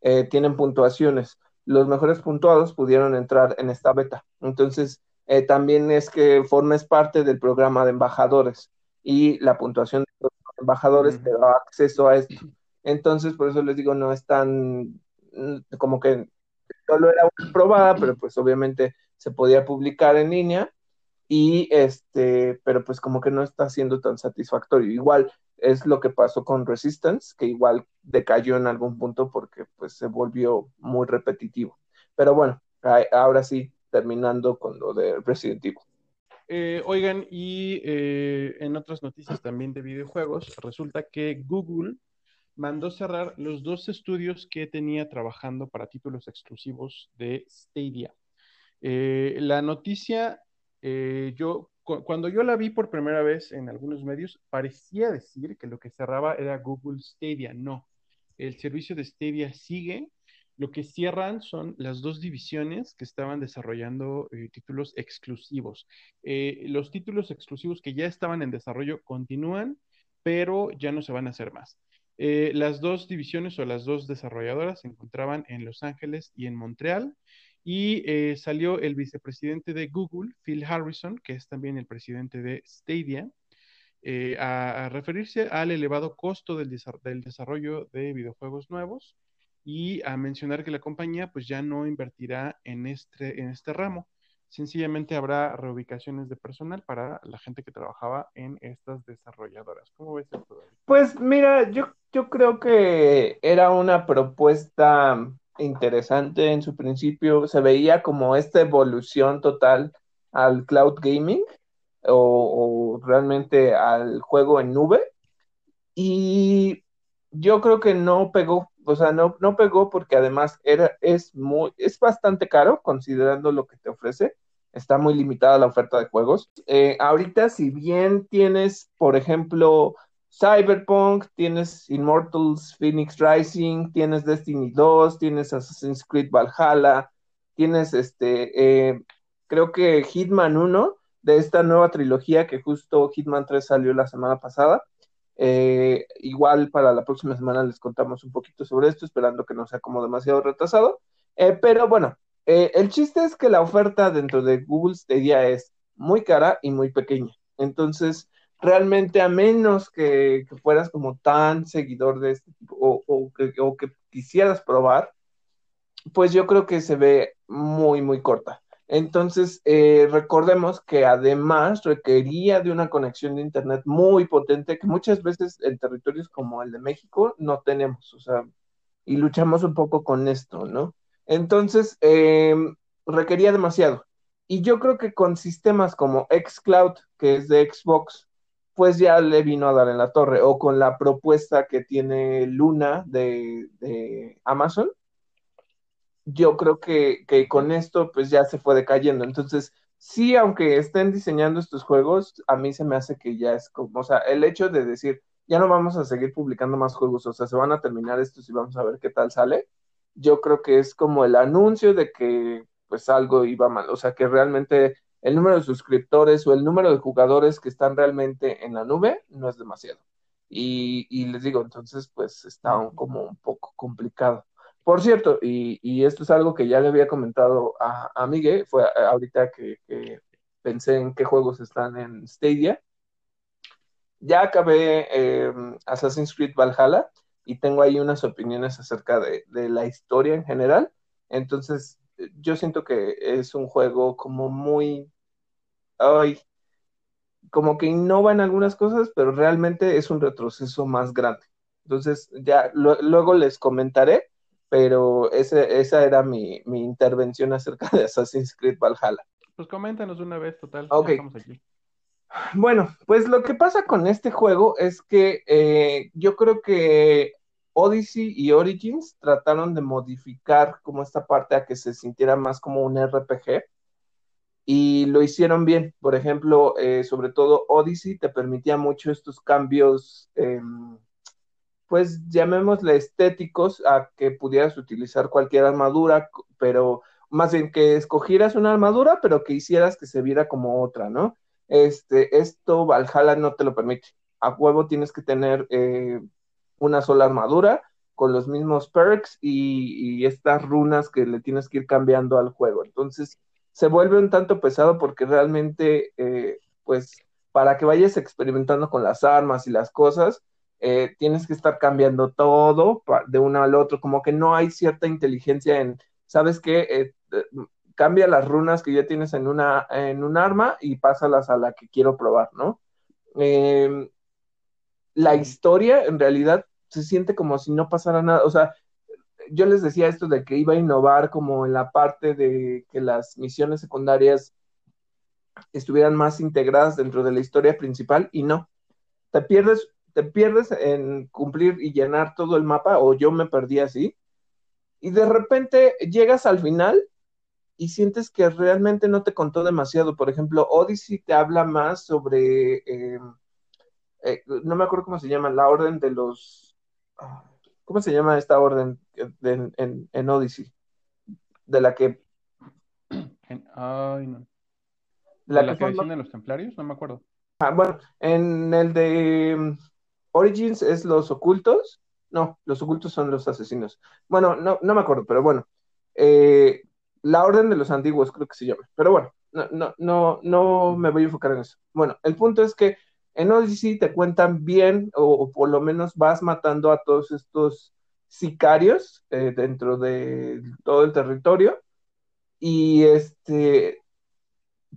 eh, tienen puntuaciones. Los mejores puntuados pudieron entrar en esta beta. Entonces, eh, también es que formes parte del programa de embajadores y la puntuación de los embajadores te da acceso a esto. Entonces, por eso les digo, no es tan mm, como que solo era una probada, pero pues obviamente se podía publicar en línea y este, pero pues como que no está siendo tan satisfactorio. Igual es lo que pasó con Resistance, que igual decayó en algún punto porque pues se volvió muy repetitivo. Pero bueno, ahora sí, terminando con lo de Resident Evil. Eh, oigan, y eh, en otras noticias también de videojuegos, resulta que Google mandó cerrar los dos estudios que tenía trabajando para títulos exclusivos de Stadia. Eh, la noticia, yo cuando yo la vi por primera vez en algunos medios, parecía decir que lo que cerraba era Google Stadia. No, el servicio de Stadia sigue. Lo que cierran son las dos divisiones que estaban desarrollando eh, títulos exclusivos. Eh, los títulos exclusivos que ya estaban en desarrollo continúan, pero ya no se van a hacer más. Eh, las dos divisiones o las dos desarrolladoras se encontraban en Los Ángeles y en Montreal y eh, salió el vicepresidente de Google, Phil Harrison, que es también el presidente de Stadia, eh, a, referirse al elevado costo del, desarrollo de videojuegos nuevos y a mencionar que la compañía pues ya no invertirá en este, en este ramo. Sencillamente habrá reubicaciones de personal para la gente que trabajaba en estas desarrolladoras. ¿Cómo ves esto? Pues mira, yo, yo creo que era una propuesta interesante en su principio, se veía como esta evolución total al cloud gaming o, realmente al juego en nube y yo creo que no pegó, o sea, no, no pegó porque además era, es muy, es bastante caro considerando lo que te ofrece, está muy limitada la oferta de juegos. Eh, ahorita si bien tienes, por ejemplo, Cyberpunk, tienes Immortals Phoenix Rising, tienes Destiny 2, tienes Assassin's Creed Valhalla, tienes este, eh, creo que Hitman 1 de esta nueva trilogía que justo Hitman 3 salió la semana pasada. Eh, igual para la próxima semana les contamos un poquito sobre esto, esperando que no sea como demasiado retrasado. Eh, pero bueno, el chiste es que la oferta dentro de Google Stadia es muy cara y muy pequeña. Entonces, realmente a menos que, fueras como tan seguidor de este tipo o, que, quisieras probar, pues yo creo que se ve muy, muy corta. Entonces, eh, recordemos que además requería de una conexión de Internet muy potente que muchas veces en territorios como el de México no tenemos, o sea, y luchamos un poco con esto, ¿no? Entonces, em, requería demasiado. Y yo creo que con sistemas como xCloud, que es de Xbox, pues ya le vino a dar en la torre, o con la propuesta que tiene Luna de, Amazon, yo creo que, con esto pues ya se fue decayendo. Entonces, sí, aunque estén diseñando estos juegos, a mí se me hace que ya es como, o sea, el hecho de decir, ya no vamos a seguir publicando más juegos, o sea, se van a terminar estos y vamos a ver qué tal sale. Yo creo que es como el anuncio de que pues algo iba mal, o sea, que realmente el número de suscriptores o el número de jugadores que están realmente en la nube no es demasiado. Y, les digo, entonces, pues está como un poco complicado. Por cierto, y, esto es algo que ya le había comentado a, a Miguel, fue ahorita que, pensé en qué juegos están en Stadia. Ya acabé eh, Assassin's Creed Valhalla y tengo ahí unas opiniones acerca de, de la historia en general. Entonces, yo siento que es un juego como muy, ay, como que innova en algunas cosas, pero realmente es un retroceso más grande. Entonces, ya luego les comentaré, pero ese, esa era mi, intervención acerca de Assassin's Creed Valhalla. Pues coméntanos una vez, total. Ok. Aquí. Bueno, pues lo que pasa con este juego es que eh, yo creo que Odyssey y Origins trataron de modificar como esta parte a que se sintiera más como un RPG y lo hicieron bien. Por ejemplo, eh, sobre todo Odyssey te permitía mucho estos cambios, em, pues llamémosle estéticos, a que pudieras utilizar cualquier armadura, pero más bien que escogieras una armadura, pero que hicieras que se viera como otra, ¿no? Este, esto Valhalla no te lo permite. A huevo tienes que tener eh, una sola armadura con los mismos perks y, estas runas que le tienes que ir cambiando al juego. Entonces se vuelve un tanto pesado porque realmente, eh, pues, para que vayas experimentando con las armas y las cosas, eh, tienes que estar cambiando todo de uno al otro, como que no hay cierta inteligencia en, ¿sabes qué? Eh, cambia las runas que ya tienes en una en un arma y pásalas a la que quiero probar, ¿no? Em, la historia en realidad se siente como si no pasara nada, o sea, yo les decía esto de que iba a innovar como en la parte de que las misiones secundarias estuvieran más integradas dentro de la historia principal y no. Te pierdes, te pierdes en cumplir y llenar todo el mapa, o yo me perdí así, y de repente llegas al final y sientes que realmente no te contó demasiado. Por ejemplo, Odyssey te habla más sobre, eh, eh, no me acuerdo cómo se llama, la orden de los ¿Cómo se llama esta orden en, en, Odyssey? De la que. ay, no. La, que, que de los templarios, no me acuerdo. Ah, bueno, en el de mm, Origins es los ocultos. No, los ocultos son los asesinos. Bueno, no, no me acuerdo, pero bueno. Eh, la orden de los antiguos, creo que se llama. Pero bueno, no, no, no, no me voy a enfocar en eso. Bueno, el punto es que en Odyssey te cuentan bien, o, por lo menos vas matando a todos estos sicarios eh, dentro de todo el territorio. Y este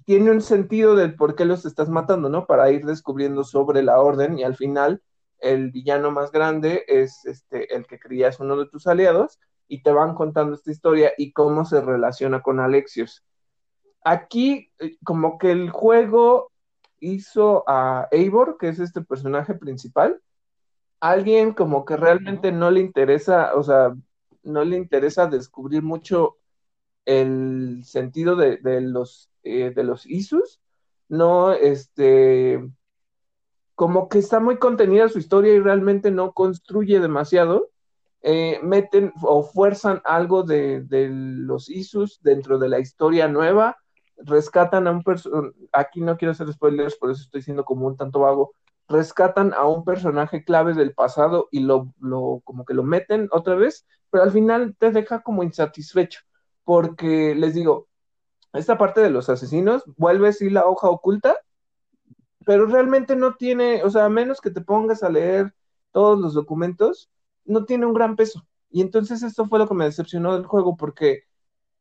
tiene un sentido del por qué los estás matando, ¿no? Para ir descubriendo sobre la orden y al final el villano más grande es este el que creías uno de tus aliados y te van contando esta historia y cómo se relaciona con Alexios. Aquí eh, como que el juego hizo a Eivor, que es este personaje principal, alguien como que realmente no le interesa, o sea, no le interesa descubrir mucho el sentido de, los eh, de los Isus, no, este, como que está muy contenida su historia y realmente no construye demasiado, eh, meten o fuerzan algo de, de, los Isus dentro de la historia nueva, rescatan a un personaje, aquí no quiero hacer spoilers, por eso estoy siendo como un tanto vago, rescatan a un personaje clave del pasado y lo, lo, como que lo meten otra vez, pero al final te deja como insatisfecho, porque les digo, esta parte de los asesinos vuelve sí la hoja oculta, pero realmente no tiene, o sea, a menos que te pongas a leer todos los documentos, no tiene un gran peso. Y entonces esto fue lo que me decepcionó del juego, porque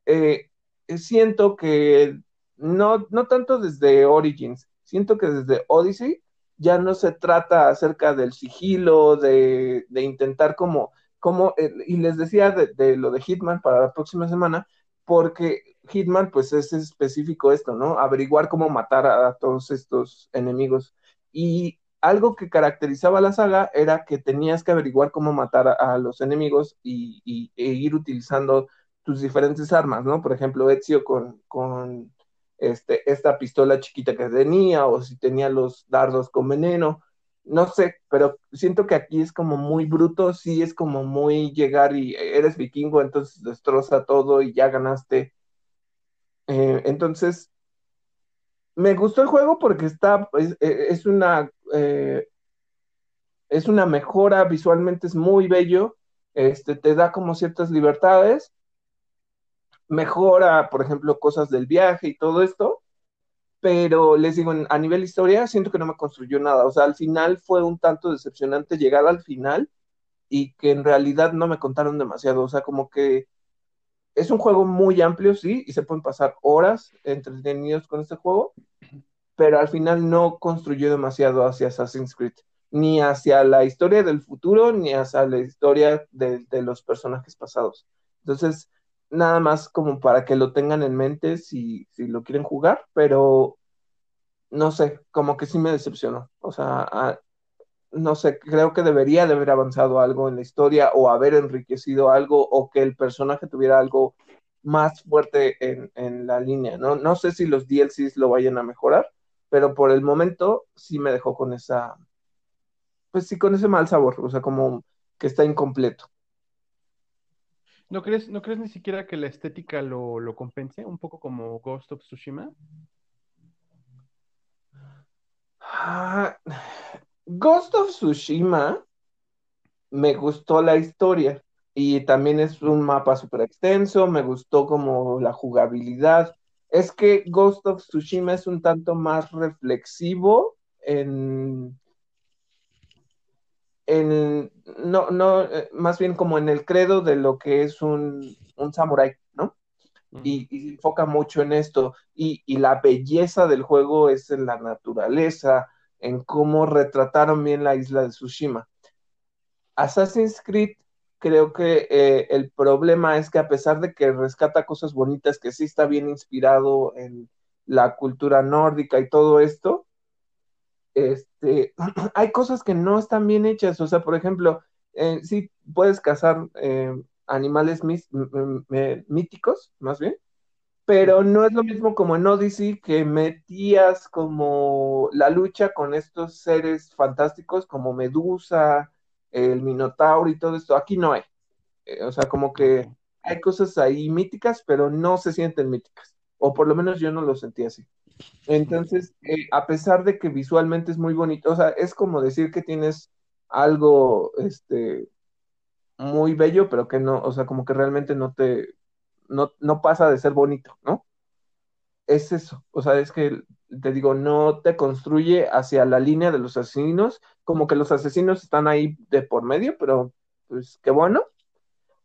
eh, siento que no, no tanto desde Origins, siento que desde Odyssey ya no se trata acerca del sigilo, de, intentar como, como eh, y les decía de, lo de Hitman para la próxima semana, porque Hitman pues es específico esto, ¿no? Averiguar cómo matar a, todos estos enemigos. Y algo que caracterizaba la saga era que tenías que averiguar cómo matar a, los enemigos y, e ir utilizando tus diferentes armas, ¿no? Por ejemplo, Ezio con, con este, esta pistola chiquita que tenía, o si tenía los dardos con veneno. no sé, pero siento que aquí es como muy bruto, sí es como muy llegar y eres vikingo, entonces destroza todo y ya ganaste. Eh, entonces, me gustó el juego porque está, es, eh, una, eh, es una mejora, visualmente es muy bello, este, te da como ciertas libertades, mejora, por ejemplo, cosas del viaje y todo esto, pero les digo, a nivel historia, siento que no me construyó nada. O sea, al final fue un tanto decepcionante llegar al final y que en realidad no me contaron demasiado. O sea, como que es un juego muy amplio, sí, y se pueden pasar horas entretenidos con este juego, pero al final no construyó demasiado hacia Assassin's Creed, ni hacia la historia del futuro, ni hacia la historia de, de los personajes pasados. Entonces, nada más como para que lo tengan en mente si, si lo quieren jugar, pero no sé, como que sí me decepcionó. O sea, ah, no sé, creo que debería de haber avanzado algo en la historia o haber enriquecido algo o que el personaje tuviera algo más fuerte en, la línea, ¿no? No sé si los DLCs lo vayan a mejorar, pero por el momento sí me dejó con esa, pues sí, con ese mal sabor, o sea, como que está incompleto. ¿No crees, ¿No crees ni siquiera que la estética lo, compense? Un poco como Ghost of Tsushima. Ah, Ghost of Tsushima me gustó la historia y también es un mapa súper extenso, me gustó como la jugabilidad. Es que Ghost of Tsushima es un tanto más reflexivo en, en, no, no, eh, más bien como en el credo de lo que es un, un samurái, ¿no? Y, se enfoca mucho en esto. Y, la belleza del juego es en la naturaleza, en cómo retrataron bien la isla de Tsushima. Assassin's Creed, creo que eh, el problema es que a pesar de que rescata cosas bonitas, que sí está bien inspirado en la cultura nórdica y todo esto, este, (clears throat) hay cosas que no están bien hechas. O sea, por ejemplo, eh, sí puedes cazar eh, animales míticos, más bien, pero no es lo mismo como en Odyssey que metías como la lucha con estos seres fantásticos como Medusa, el Minotauro y todo esto. Aquí no hay. Eh, o sea, como que hay cosas ahí míticas, pero no se sienten míticas. O por lo menos yo no lo sentí así. Entonces, eh, a pesar de que visualmente es muy bonito, o sea, es como decir que tienes algo, este, muy bello, pero que no, o sea, como que realmente no te, no, no pasa de ser bonito, ¿no? Es eso, o sea, es que te digo, no te construye hacia la línea de los asesinos, como que los asesinos están ahí de por medio, pero pues qué bueno.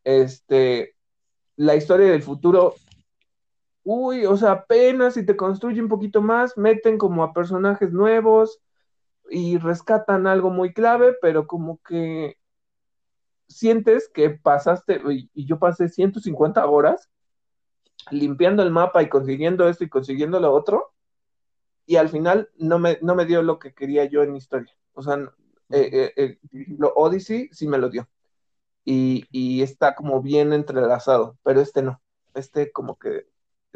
Este, la historia del futuro uy, o sea, apenas si te construye un poquito más, meten como a personajes nuevos y rescatan algo muy clave, pero como que sientes que pasaste, y yo pasé 150 horas limpiando el mapa y consiguiendo esto y consiguiendo lo otro, y al final no me, no me dio lo que quería yo en historia. O sea, eh, eh, eh, lo Odyssey sí me lo dio. Y, y está como bien entrelazado, pero este no. Este como que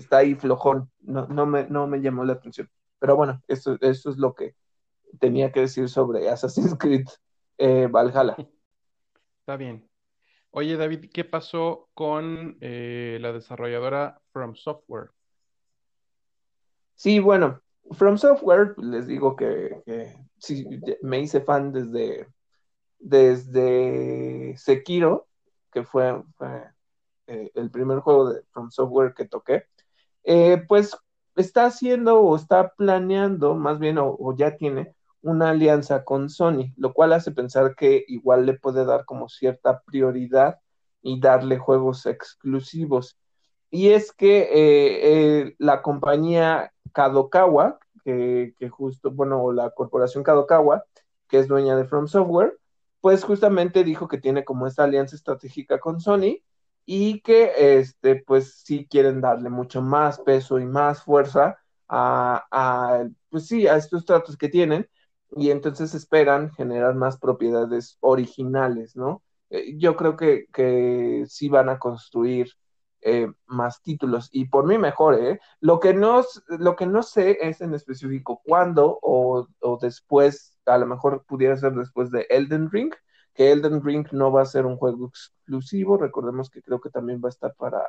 está ahí flojón, no, no, me, no me llamó la atención. Pero bueno, eso, eso es lo que tenía que decir sobre Assassin's Creed eh, Valhalla. Está bien. Oye, David, ¿qué pasó con eh, la desarrolladora From Software? Sí, bueno, From Software, les digo que, sí, me hice fan desde, desde Sekiro, que fue, eh, el primer juego de From Software que toqué. Eh, pues está haciendo o está planeando, más bien, o, ya tiene una alianza con Sony, lo cual hace pensar que igual le puede dar como cierta prioridad y darle juegos exclusivos. Y es que eh, eh, la compañía Kadokawa, que, que, justo, bueno, la corporación Kadokawa, que es dueña de From Software, pues justamente dijo que tiene como esta alianza estratégica con Sony y que este, pues sí quieren darle mucho más peso y más fuerza a, pues sí, a estos tratos que tienen y entonces esperan generar más propiedades originales, ¿no? Eh, yo creo que, que sí van a construir eh, más títulos. Y por mí mejor, ¿eh? Lo que no, lo que no sé es en específico cuándo o, o después, a lo mejor pudiera ser después de Elden Ring, que Elden Ring no va a ser un juego exclusivo, recordemos que creo que también va a estar para,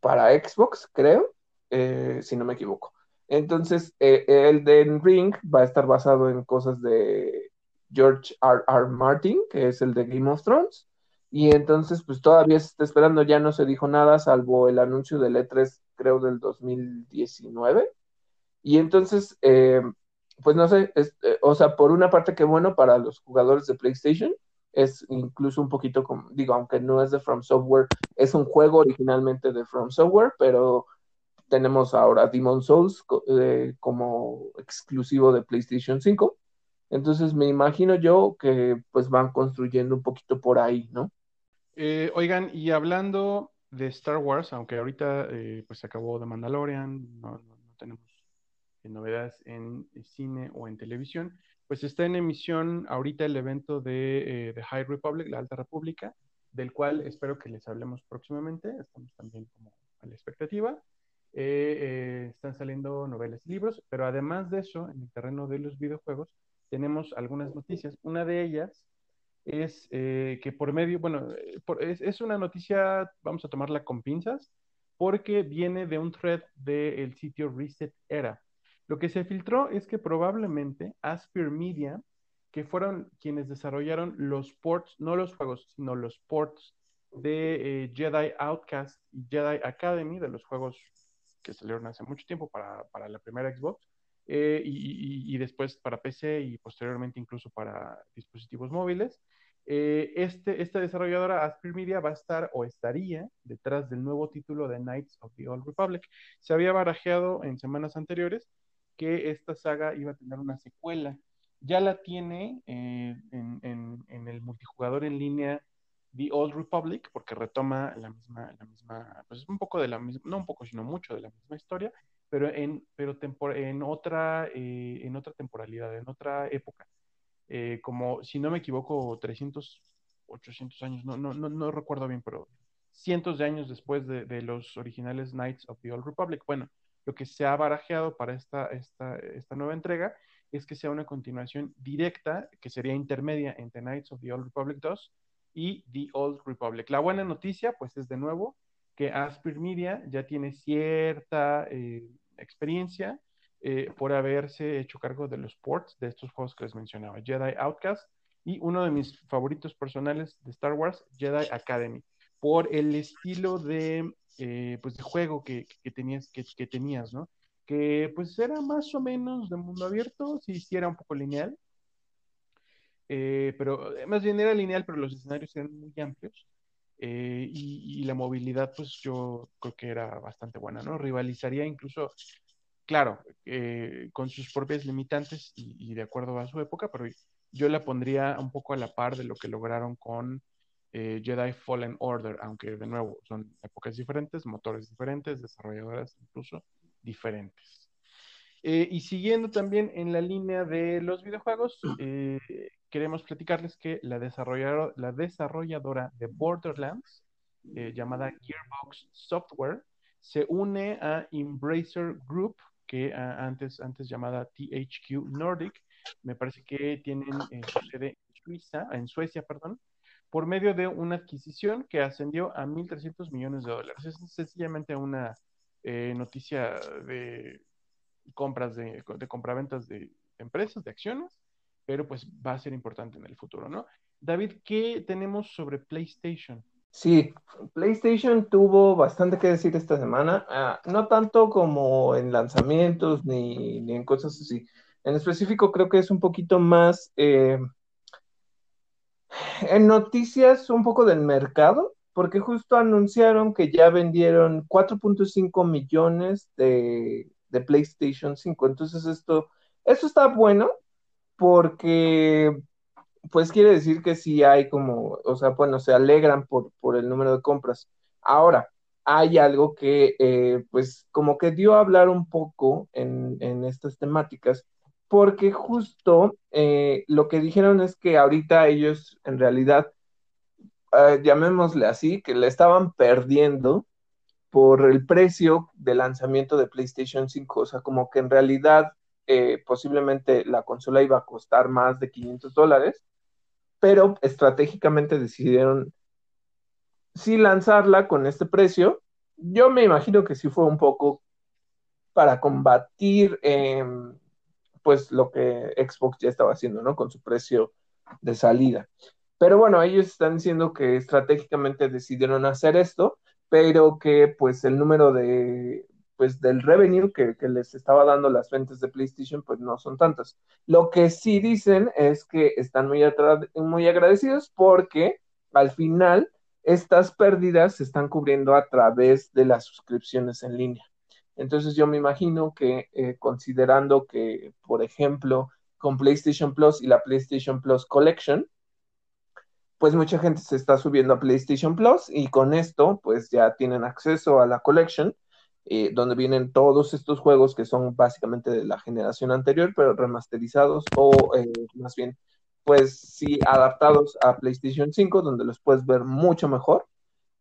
para Xbox, creo, eh, si no me equivoco. Entonces, eh, Elden Ring va a estar basado en cosas de George R. R. Martin, que es el de Game of Thrones. Y entonces, pues todavía se está esperando, ya no se dijo nada, salvo el anuncio del E3, creo, del 2019. Y entonces, eh, pues no sé, eh, o sea, por una parte que bueno para los jugadores de PlayStation, es incluso un poquito como, digo, aunque no es de From Software, es un juego originalmente de From Software, pero tenemos ahora Demon Souls eh, como exclusivo de PlayStation 5. Entonces me imagino yo que pues van construyendo un poquito por ahí, ¿no? Eh, oigan, y hablando de Star Wars, aunque ahorita eh, pues se acabó de Mandalorian, no, tenemos novedades en cine o en televisión, pues está en emisión ahorita el evento de The High Republic, la Alta República, del cual espero que les hablemos próximamente, estamos también como a la expectativa. Eh, eh, están saliendo novelas y libros, pero además de eso, en el terreno de los videojuegos, tenemos algunas noticias. Una de ellas es eh, que por medio, bueno, es, una noticia, vamos a tomarla con pinzas, porque viene de un thread del sitio Reset Era. Lo que se filtró es que probablemente Aspir Media, que fueron quienes desarrollaron los ports, no los juegos, sino los ports de Jedi Outcast y Jedi Academy, de los juegos que salieron hace mucho tiempo para, para la primera Xbox, eh, y, después para PC y posteriormente incluso para dispositivos móviles. Eh, este, esta desarrolladora, Aspir Media, va a estar o estaría detrás del nuevo título de Knights of the Old Republic. Se había barajeado en semanas anteriores que esta saga iba a tener una secuela. Ya la tiene eh, en, en, en, el multijugador en línea The Old Republic, porque retoma la misma, la misma, pues un poco de la misma, no un poco, sino mucho de la misma historia, pero en, pero en otra, eh, en otra temporalidad, en otra época. Eh, como, si no me equivoco, 300, 800 años, no, no, no, no recuerdo bien, pero cientos de años después de, de, los originales Knights of the Old Republic. Bueno, lo que se ha barajeado para esta, esta, nueva entrega es que sea una continuación directa, que sería intermedia entre Knights of the Old Republic 2 y The Old Republic. La buena noticia, pues, es de nuevo que Aspir Media ya tiene cierta eh, experiencia eh, por haberse hecho cargo de los ports de estos juegos que les mencionaba, Jedi Outcast y uno de mis favoritos personales de Star Wars, Jedi Academy, por el estilo de, eh, pues de juego que, tenías, que, que, tenías, ¿no? Que pues era más o menos de mundo abierto, si hiciera un poco lineal, eh, pero eh, más bien era lineal, pero los escenarios eran muy amplios. Eh, y, la movilidad, pues yo creo que era bastante buena, ¿no? Rivalizaría incluso, claro, con sus propias limitantes y, de acuerdo a su época, pero yo la pondría un poco a la par de lo que lograron con Jedi Fallen Order, aunque de nuevo son épocas diferentes, motores diferentes, desarrolladoras incluso diferentes. y siguiendo también en la línea de los videojuegos, (clears throat) queremos platicarles que la, desarrolladora, la desarrolladora de Borderlands, eh, llamada Gearbox Software, se une a Embracer Group, que antes, antes llamada THQ Nordic, me parece que tienen eh, su sede en Suiza, en Suecia, perdón, por medio de una adquisición que ascendió a 1.300 millones de dólares. Es sencillamente una eh, noticia de compras de, de compraventas de empresas, de acciones, pero pues va a ser importante en el futuro, ¿no? David, ¿qué tenemos sobre PlayStation? Sí, PlayStation tuvo bastante que decir esta semana, ah, no tanto como en lanzamientos ni, en cosas así. En específico creo que es un poquito más eh, en noticias un poco del mercado, porque justo anunciaron que ya vendieron 4.5 millones de, de, PlayStation 5. Entonces esto, está bueno, porque pues quiere decir que sí hay como, o sea, bueno, se alegran por, por el número de compras. Ahora, hay algo que eh, pues como que dio a hablar un poco en, en estas temáticas, porque justo eh, lo que dijeron es que ahorita ellos en realidad eh, llamémosle así, que le estaban perdiendo por el precio de lanzamiento de PlayStation 5, o sea, como que en realidad eh, posiblemente la consola iba a costar más de 500 dólares, pero estratégicamente decidieron sí lanzarla con este precio. Yo me imagino que sí fue un poco para combatir em, pues lo que Xbox ya estaba haciendo, ¿no? Con su precio de salida. Pero bueno, ellos están diciendo que estratégicamente decidieron hacer esto, pero que pues el número de pues del revenue que, les estaba dando las ventas de PlayStation pues no son tantas. Lo que sí dicen es que están muy, muy agradecidos porque al final estas pérdidas se están cubriendo a través de las suscripciones en línea. Entonces yo me imagino que eh, considerando que, por ejemplo, con PlayStation Plus y la PlayStation Plus Collection, pues mucha gente se está subiendo a PlayStation Plus y con esto pues ya tienen acceso a la Collection, eh, donde vienen todos estos juegos que son básicamente de la generación anterior, pero remasterizados o eh, más bien pues sí adaptados a PlayStation 5, donde los puedes ver mucho mejor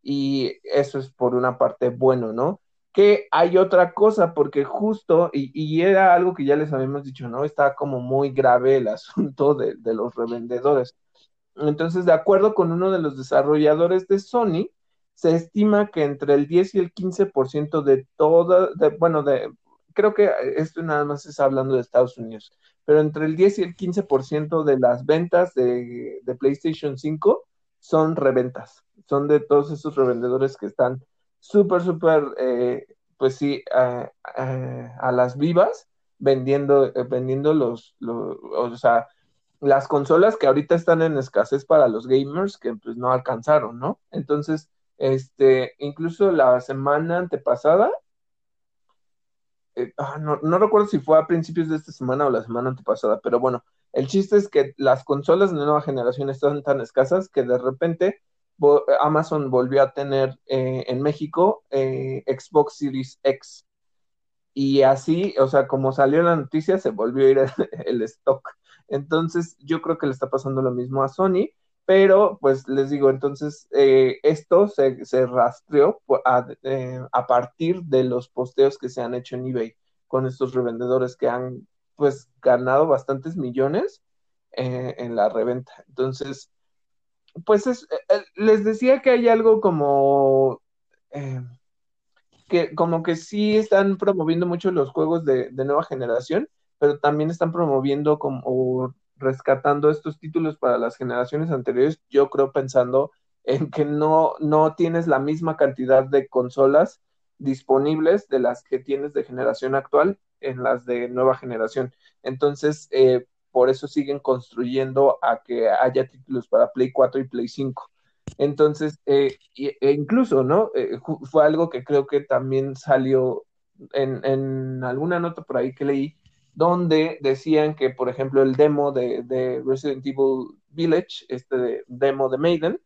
y eso es por una parte bueno, ¿no? Que hay otra cosa, porque justo, y, era algo que ya les habíamos dicho, ¿no? Está como muy grave el (laughs) asunto de, los revendedores. Entonces, de acuerdo con uno de los desarrolladores de Sony, se estima que entre el 10 y el 15% de toda, de, bueno, de, creo que esto nada más está hablando de Estados Unidos, pero entre el 10 y el 15% de las ventas de, de PlayStation 5 son reventas, son de todos esos revendedores que están súper, súper, eh, pues sí, a las vivas, vendiendo, eh, vendiendo los, o sea, las consolas que ahorita están en escasez para los gamers que pues no alcanzaron, ¿no? Entonces, este, incluso la semana antepasada, eh, ah, no, no, recuerdo si fue a principios de esta semana o la semana antepasada, pero bueno, el chiste es que las consolas de nueva generación están tan escasas que de repente Amazon volvió a tener eh, en México eh, Xbox Series X. Y así, o sea, como salió la noticia, se volvió a ir el, (laughs) stock. Entonces, yo creo que le está pasando lo mismo a Sony, pero pues les digo, entonces, eh, esto se, rastreó a, a, partir de los posteos que se han hecho en eBay con estos revendedores que han pues ganado bastantes millones en la reventa. Entonces, pues es, eh, eh, les decía que hay algo como eh, que como que sí están promoviendo mucho los juegos de, nueva generación, pero también están promoviendo como rescatando estos títulos para las generaciones anteriores, yo creo pensando en que no, no tienes la misma cantidad de consolas disponibles de las que tienes de generación actual en las de nueva generación. Entonces, eh, por eso siguen construyendo a que haya títulos para Play 4 y Play 5. Entonces, eh, e incluso, ¿no? Eh, fue algo que creo que también salió en, alguna nota por ahí que leí, donde decían que, por ejemplo, el demo de, Resident Evil Village, este demo de Maiden,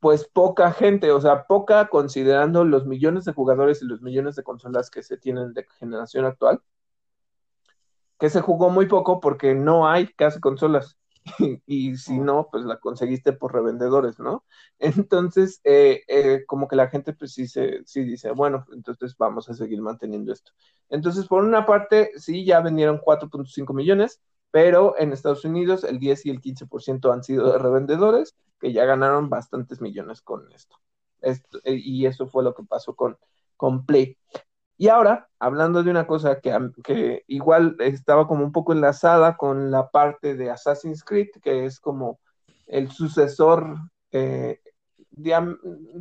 pues poca gente, o sea, poca considerando los millones de jugadores y los millones de consolas que se tienen de generación actual, que se jugó muy poco porque no hay casi consolas. (laughs) y si no, pues la conseguiste por revendedores, ¿no? (laughs) Entonces, eh, eh, como que la gente pues sí, se, sí dice, bueno, entonces vamos a seguir manteniendo esto. Entonces, por una parte, sí, ya vendieron 4.5 millones, pero en Estados Unidos el 10 y el 15% han sido de revendedores, que ya ganaron bastantes millones con esto. esto y eso fue lo que pasó con, con Play. Y ahora, hablando de una cosa que, igual estaba como un poco enlazada con la parte de Assassin's Creed, que es como el sucesor, eh,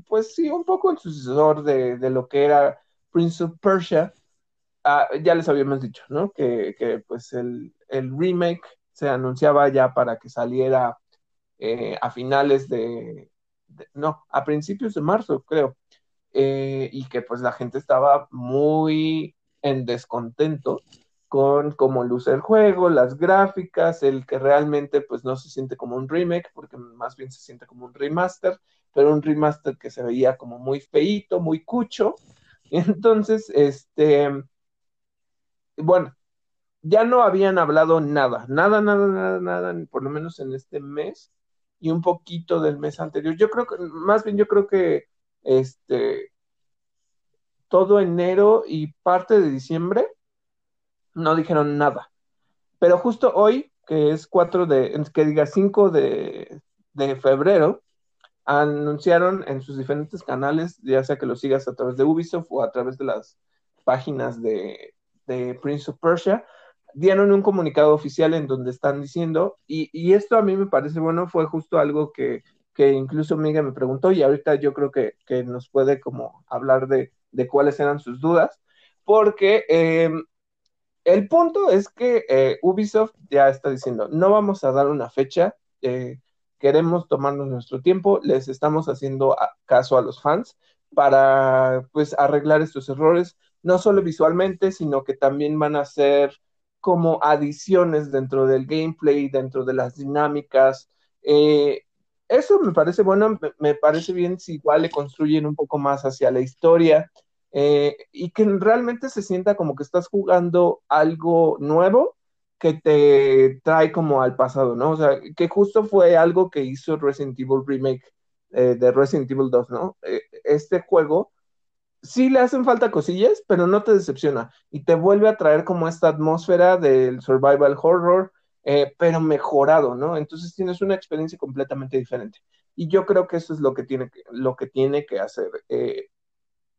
pues sí, un poco el sucesor de, lo que era Prince of Persia. Ah, ya les habíamos dicho, ¿no? Que, pues el, remake se anunciaba ya para que saliera eh, a finales de, no, a principios de marzo, creo. Eh, y que pues la gente estaba muy en descontento con cómo luce el juego, las gráficas, el que realmente pues no se siente como un remake, porque más bien se siente como un remaster, pero un remaster que se veía como muy feito, muy cucho. (laughs) Entonces, este, bueno, ya no habían hablado nada, nada, nada, nada, nada, por lo menos en este mes, y un poquito del mes anterior. Yo creo que, más bien yo creo que este todo enero y parte de diciembre no dijeron nada. Pero justo hoy, que es 4 de, que diga 5 de, de febrero, anunciaron en sus diferentes canales, ya sea que lo sigas a través de Ubisoft o a través de las páginas de, de Prince of Persia, dieron un comunicado oficial en donde están diciendo, y, y esto a mí me parece bueno, fue justo algo que, que incluso Miguel me preguntó y ahorita yo creo que, que nos puede como hablar de, de, cuáles eran sus dudas, porque eh, el punto es que eh, Ubisoft ya está diciendo, no vamos a dar una fecha, eh, queremos tomarnos nuestro tiempo, les estamos haciendo caso a los fans para pues arreglar estos errores, no solo visualmente, sino que también van a ser como adiciones dentro del gameplay, dentro de las dinámicas. Eh, eso me parece bueno, me, parece bien si igual le construyen un poco más hacia la historia eh, y que realmente se sienta como que estás jugando algo nuevo que te trae como al pasado, ¿no? O sea, que justo fue algo que hizo Resident Evil Remake eh, de Resident Evil 2, ¿no? Eh, este juego sí le hacen falta cosillas, pero no te decepciona y te vuelve a traer como esta atmósfera del survival horror, eh, pero mejorado, ¿no? Entonces tienes una experiencia completamente diferente. Y yo creo que eso es lo que tiene que, lo que, tiene que hacer.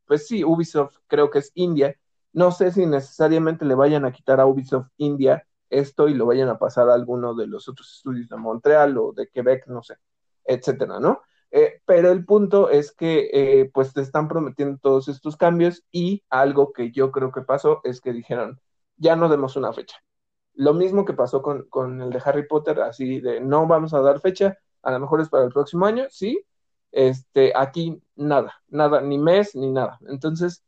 pues sí, Ubisoft creo que es India. No sé si necesariamente le vayan a quitar a Ubisoft India esto y lo vayan a pasar a alguno de los otros estudios de Montreal o de Quebec, no sé, etcétera, ¿no? Eh, pero el punto es que eh, pues te están prometiendo todos estos cambios y algo que yo creo que pasó es que dijeron, ya no demos una fecha. Lo mismo que pasó con, con el de Harry Potter, así de no vamos a dar fecha, a lo mejor es para el próximo año, sí, este, aquí nada, nada, ni mes, ni nada. Entonces,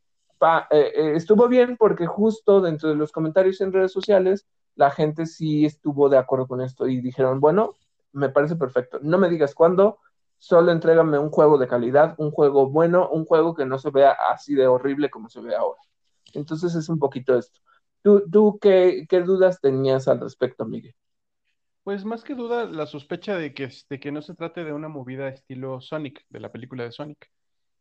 eh, estuvo bien porque justo dentro de los comentarios en redes sociales la gente sí estuvo de acuerdo con esto y dijeron, bueno, me parece perfecto, no me digas cuándo, solo entrégame un juego de calidad, un juego bueno, un juego que no se vea así de horrible como se ve ahora. Entonces es un poquito esto. ¿Tú, tú qué, qué dudas tenías al respecto, Miguel? Pues más que duda, la sospecha de que, de que no se trate de una movida estilo Sonic, de la película de Sonic.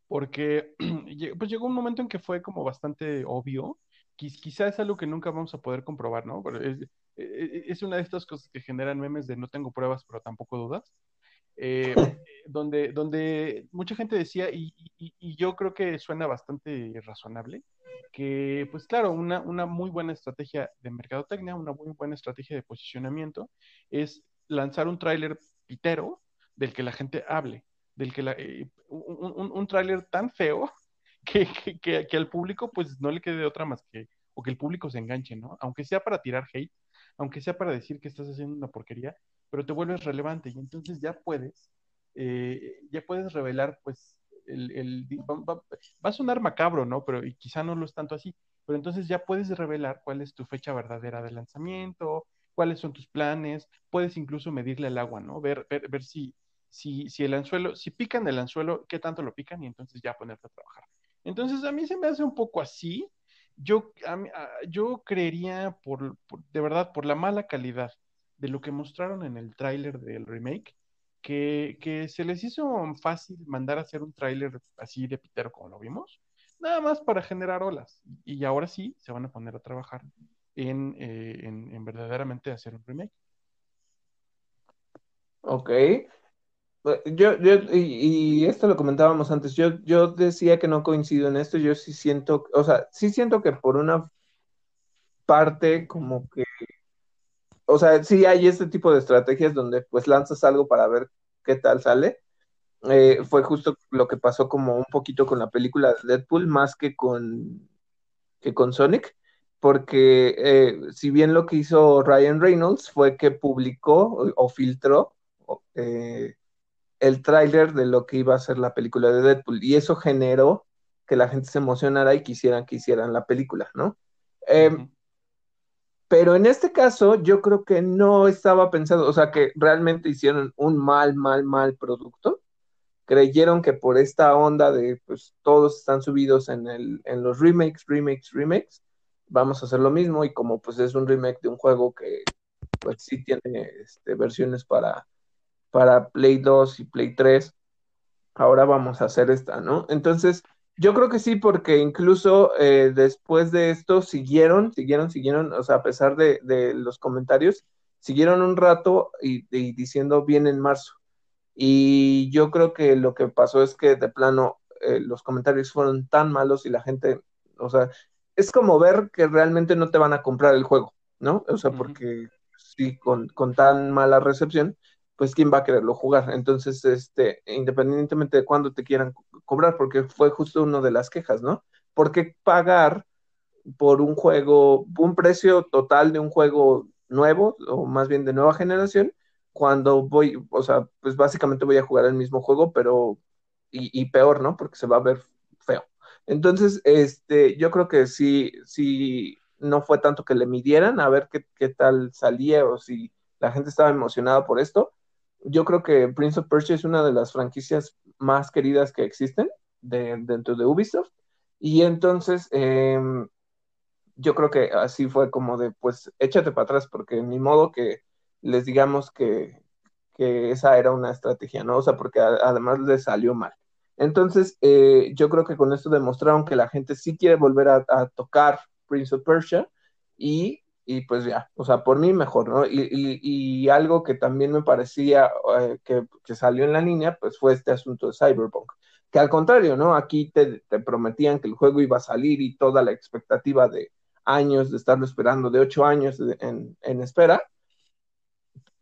Porque (clears throat) pues llegó un momento en que fue como bastante obvio quizá es algo que nunca vamos a poder comprobar, ¿no? Es, e, e, es, una de estas cosas que generan memes de no tengo pruebas, pero tampoco dudas. Eh, (laughs) donde, donde mucha gente decía, y, y, yo creo que suena bastante razonable, que pues claro, una, una muy buena estrategia de mercadotecnia, una muy buena estrategia de posicionamiento es lanzar un tráiler pitero del que la gente hable, del que la, eh, un, un, un tráiler tan feo (laughs) que, que, que, al público pues no le quede otra más que, o que el público se enganche, ¿no? Aunque sea para tirar hate, aunque sea para decir que estás haciendo una porquería, pero te vuelves relevante y entonces ya puedes, eh, ya puedes revelar pues el, el va, a sonar macabro, ¿no? Pero y quizá no lo es tanto así, pero entonces ya puedes revelar cuál es tu fecha verdadera de lanzamiento, cuáles son tus planes, puedes incluso medirle el agua, ¿no? Ver, ver, ver si, si, si el anzuelo, si pican el anzuelo, qué tanto lo pican y entonces ya ponerte a trabajar. Entonces a mí se me hace un poco así. Yo, yo creería, por, de verdad, por la mala calidad de lo que mostraron en el tráiler del remake, que, que, se les hizo fácil mandar a hacer un tráiler así de pitero como lo vimos, nada más para generar olas. Y ahora sí se van a poner a trabajar en, eh, en, en verdaderamente hacer un remake. Ok, yo, yo, y, esto lo comentábamos antes, yo, yo decía que no coincido en esto, yo sí siento, o sea, sí siento que por una parte como que, o sea, sí hay este tipo de estrategias donde pues lanzas algo para ver qué tal sale. Eh, fue justo lo que pasó como un poquito con la película de Deadpool, más que con, que con Sonic, porque eh, si bien lo que hizo Ryan Reynolds fue que publicó o, filtró eh, el tráiler de lo que iba a ser la película de Deadpool y eso generó que la gente se emocionara y quisieran que hicieran la película, ¿no? Em, pero en este caso yo creo que no estaba pensado, o sea, que realmente hicieron un mal, mal, mal producto. Creyeron que por esta onda de, pues, todos están subidos en, el, en los remakes, remakes, remakes, vamos a hacer lo mismo y como pues es un remake de un juego que pues sí tiene este, versiones para para Play 2 y Play 3, ahora vamos a hacer esta, ¿no? Entonces, yo creo que sí, porque incluso eh, después de esto siguieron, siguieron, siguieron, o sea, a pesar de, los comentarios, siguieron un rato y, diciendo bien en marzo. Y yo creo que lo que pasó es que de plano eh, los comentarios fueron tan malos y la gente, o sea, es como ver que realmente no te van a comprar el juego, ¿no? O sea, porque sí, con, con tan mala recepción, pues quién va a quererlo jugar. Entonces, este, independientemente de cuándo te quieran cobrar, porque fue justo una de las quejas, ¿no? ¿Por qué pagar por un juego, un precio total de un juego nuevo, o más bien de nueva generación, cuando voy, o sea, pues básicamente voy a jugar el mismo juego, pero, y, peor, ¿no? Porque se va a ver feo. Entonces, este, yo creo que sí, sí, no fue tanto que le midieran a ver qué, qué tal salía o si la gente estaba emocionada por esto, yo creo que Prince of Persia es una de las franquicias más queridas que existen dentro de Ubisoft. Y entonces, em, yo creo que así fue como de, pues, échate para atrás, porque ni modo que les digamos que, esa era una estrategia, ¿no? O sea, porque además les salió mal. Entonces, eh, yo creo que con esto demostraron que la gente sí quiere volver a tocar Prince of Persia y y pues ya, o sea, por mí mejor, ¿no? Y, algo que también me parecía eh, que, salió en la línea, pues fue este asunto de Cyberpunk, que al contrario, ¿no? Aquí te, prometían que el juego iba a salir y toda la expectativa de años, de estarlo esperando, de ocho años en, espera,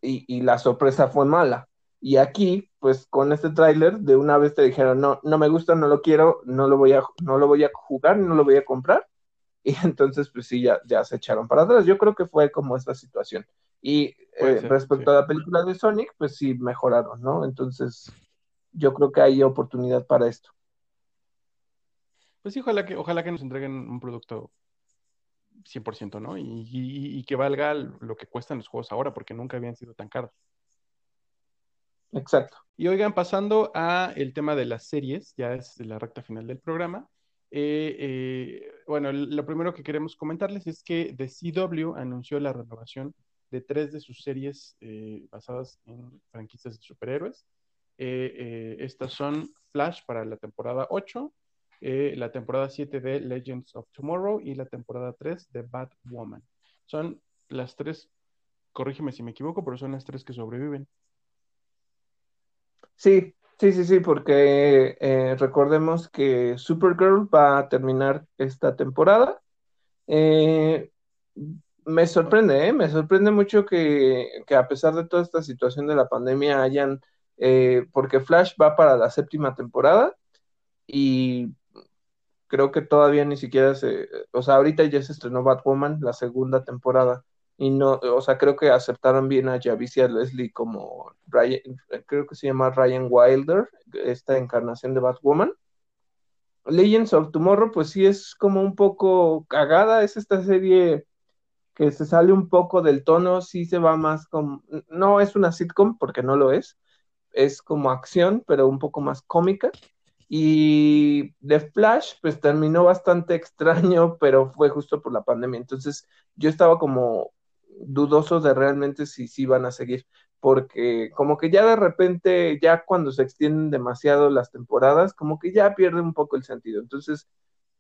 y, la sorpresa fue mala. Y aquí, pues con este tráiler, de una vez te dijeron, no, no me gusta, no lo quiero, no lo voy a, no lo voy a jugar, no lo voy a comprar (laughs) y entonces pues sí, ya, ya se echaron para atrás. Yo creo que fue como esta situación. Y eh, respecto a la película de Sonic, pues sí mejoraron, ¿no? Entonces yo creo que hay oportunidad para esto. Pues sí, ojalá que, ojalá que nos entreguen un producto 100%, ¿no? Y, y, que valga lo que cuestan los juegos ahora, porque nunca habían sido tan caros. Exacto. Y oigan, pasando a el tema de las series, ya es la recta final del programa. Eh, eh, bueno, lo primero que queremos comentarles es que The CW anunció la renovación de tres de sus series eh, basadas en franquicias de superhéroes. estas son Flash para la temporada 8, la temporada 7 de Legends of Tomorrow y la temporada 3 de Batwoman. Son las tres, corrígeme si me equivoco, pero son las tres que sobreviven. Sí, Sí, sí, sí, porque eh, recordemos que Supergirl va a terminar esta temporada. Eh, me sorprende, ¿eh? me sorprende mucho que, a pesar de toda esta situación de la pandemia hayan, porque Flash va para la séptima temporada y creo que todavía ni siquiera se, o sea, ahorita ya se estrenó Batwoman, la segunda temporada y no, o sea, creo que aceptaron bien a Javicia Leslie como Ryan, creo que se llama Ryan Wilder, esta encarnación de Batwoman. Legends of Tomorrow, pues sí es como un poco cagada, es esta serie que se sale un poco del tono, sí se va más como, no es una sitcom porque no lo es, es como acción, pero un poco más cómica. Y The Flash, pues terminó bastante (laughs) extraño, pero fue justo por la pandemia. Entonces yo estaba como dudosos de realmente si sí van a seguir, porque como que ya de repente, ya cuando se extienden demasiado las temporadas, como que ya pierde un poco el sentido. Entonces,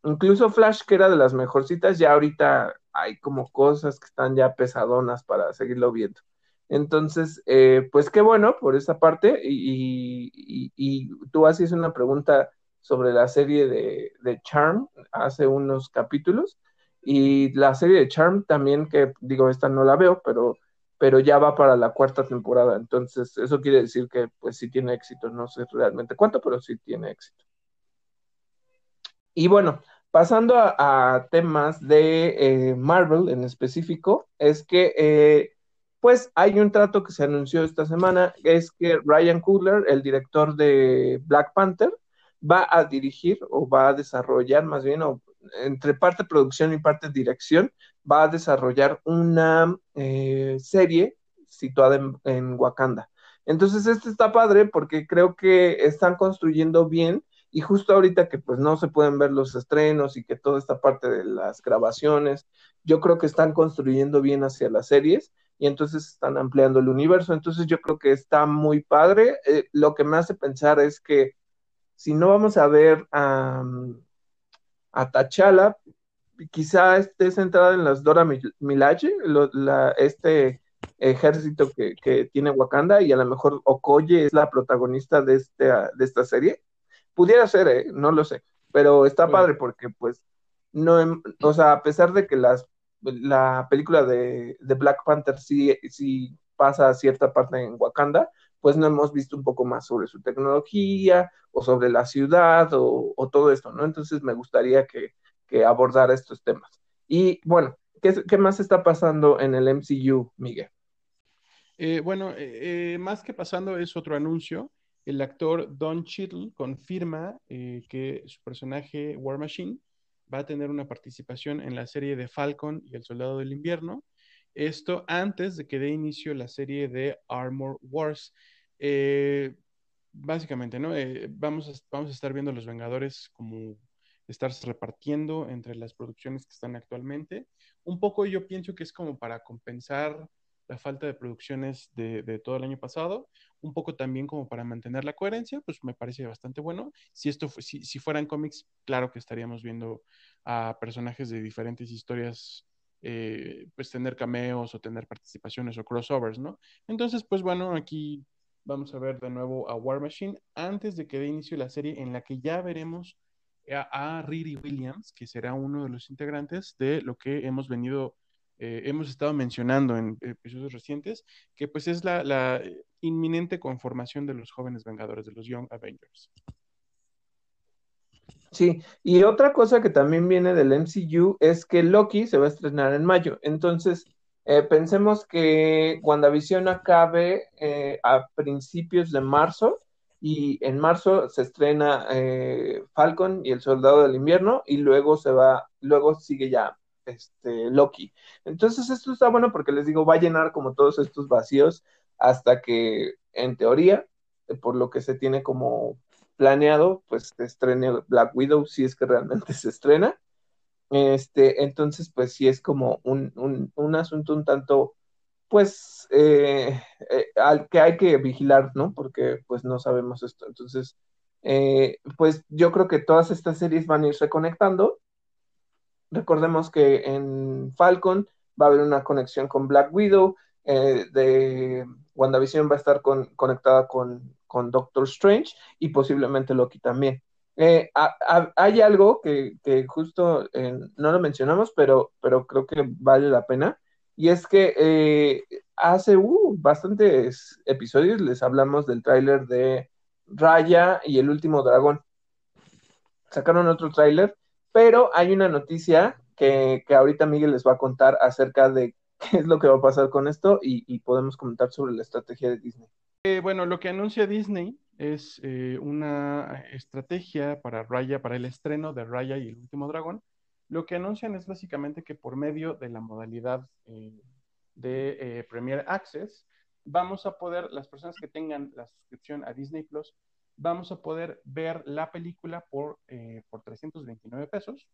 incluso Flash, que era de las mejorcitas, ya ahorita hay como cosas que están ya pesadonas para seguirlo viendo. Entonces, eh, pues qué bueno por esa parte. Y, y, y tú haces una pregunta sobre la serie de, de Charm hace unos capítulos. Y la serie de Charm también, que digo, esta no la veo, pero, pero ya va para la cuarta temporada. Entonces, eso quiere decir que pues sí tiene éxito. No sé realmente cuánto, pero sí tiene éxito. Y bueno, pasando a, temas de eh, Marvel en específico, es que eh, pues hay un trato que se anunció esta semana, es que Ryan Coogler, el director de Black Panther, va a dirigir o va a desarrollar más bien o entre parte producción y parte dirección, va a desarrollar una eh, serie situada en, Wakanda. Entonces, este está padre porque creo que están construyendo bien y justo ahorita que pues no se pueden ver los estrenos y que toda esta parte de las grabaciones, yo creo que están construyendo bien hacia las series y entonces están ampliando el universo. Entonces yo creo que está muy padre. Eh, lo que me hace pensar es que si no vamos a ver a, a T'Challa, quizá esté centrada en las Dora Milaje, este ejército que, tiene Wakanda, y a lo mejor Okoye es la protagonista de, este, de esta serie. Pudiera ser, ¿eh? no lo sé, pero está padre porque pues no, o sea, a pesar de que las la película de, Black Panther sí, sí pasa cierta parte en Wakanda, pues no hemos visto un poco más sobre su tecnología o sobre la ciudad o, todo esto, ¿no? Entonces me gustaría que, que abordara estos temas. Y bueno, ¿qué, más está pasando en el MCU, Miguel? Eh, bueno, eh, eh, más que pasando es otro anuncio. El actor Don Cheadle confirma que su personaje War Machine va a tener una participación en la serie de Falcon y el Soldado del Invierno. Esto antes de que dé inicio la serie de Armor Wars. Eh, básicamente, ¿no? Eh, vamos, a, vamos a estar viendo los Vengadores como estarse repartiendo entre las producciones que están actualmente. Un poco yo pienso que es como para compensar la falta de producciones de, todo el año pasado, un poco también como para mantener la coherencia, pues me parece bastante bueno. Si esto si, si fueran cómics, claro que estaríamos viendo a personajes de diferentes historias, eh, pues tener cameos o tener participaciones o crossovers, ¿no? Entonces, pues bueno, aquí vamos a ver de nuevo a War Machine antes de que dé inicio la serie en la que ya veremos a, Riri Williams, que será uno de los integrantes de lo que hemos venido eh, hemos estado mencionando en episodios recientes, que pues es la, inminente conformación de los jóvenes vengadores, de los Young Avengers. Sí, y otra cosa que también viene del MCU es que Loki se va a estrenar en mayo. Entonces, eh, pensemos que WandaVision acabe eh, a principios de marzo y en marzo se estrena Falcon y el Soldado del Invierno y luego se va, luego sigue ya este, Loki. Entonces esto está bueno porque les digo, va a llenar como todos estos vacíos hasta que, en teoría, por lo que se tiene como planeado, pues se estrene Black Widow si es que realmente (laughs) se estrena. Este, entonces, pues sí es como un, un, asunto un tanto, pues, eh, eh, al que hay que vigilar, ¿no? Porque pues no sabemos esto. Entonces, eh, pues yo creo que todas estas series van a ir reconectando Recordemos que en Falcon va a haber una conexión con Black Widow, eh, de WandaVision va a estar conectada con, Doctor Strange y posiblemente Loki también. Eh, hay algo que, justo eh, no lo mencionamos, pero, creo que vale la pena, y es que hace uh, bastantes episodios les hablamos del tráiler de Raya y el último dragón. Sacaron otro tráiler pero hay una noticia que, ahorita Miguel les va a contar acerca de (laughs) qué es lo que va a pasar con esto y, podemos comentar sobre la estrategia de Disney. Eh, bueno, lo que anuncia Disney es eh, una estrategia para Raya, para el estreno de Raya y el último dragón. Lo que anuncian es básicamente que por medio de la modalidad eh, de Premier Access, vamos a poder, las personas que tengan la suscripción a Disney Plus, vamos a poder ver la película por, eh, por 329 pesos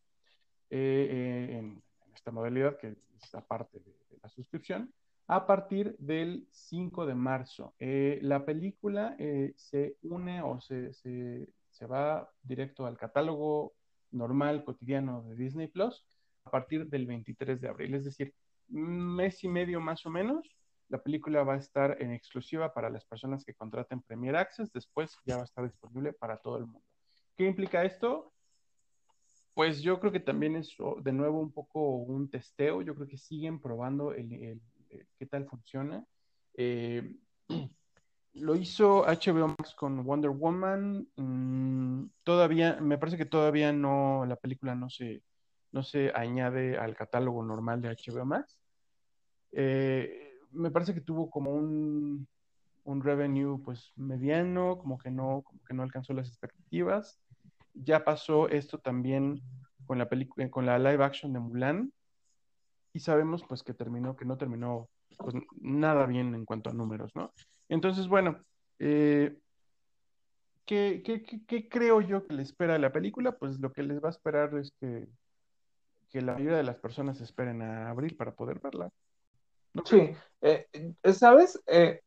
eh, eh, en, esta modalidad que es aparte de, la suscripción a partir del 5 de marzo. la película se une o se, se, va directo al catálogo normal, cotidiano de Disney Plus a partir del 23 de abril, es decir, mes y medio más o menos la película va a estar en exclusiva para las personas que contraten Premier Access, después ya va a estar disponible para todo el mundo. ¿Qué implica esto? Pues yo creo que también es de nuevo un poco un testeo, yo creo que siguen probando el, qué tal funciona. Eh, (clears throat) lo hizo HBO Max con Wonder Woman. Mm, todavía, me parece que todavía no, la película no se, no se añade al catálogo normal de HBO Max. Eh, me parece que tuvo como un, un revenue pues mediano, como que no, como que no alcanzó las expectativas. Ya pasó esto también con la película, con la live action de Mulan, y sabemos pues que terminó, que no terminó pues, nada bien en cuanto a números, ¿no? Entonces, bueno, eh, ¿qué, qué, qué, creo yo que le espera a la película? Pues lo que les va a esperar es que, que la mayoría de las personas esperen a abril para poder verla. Sí, eh, ¿sabes? Eh,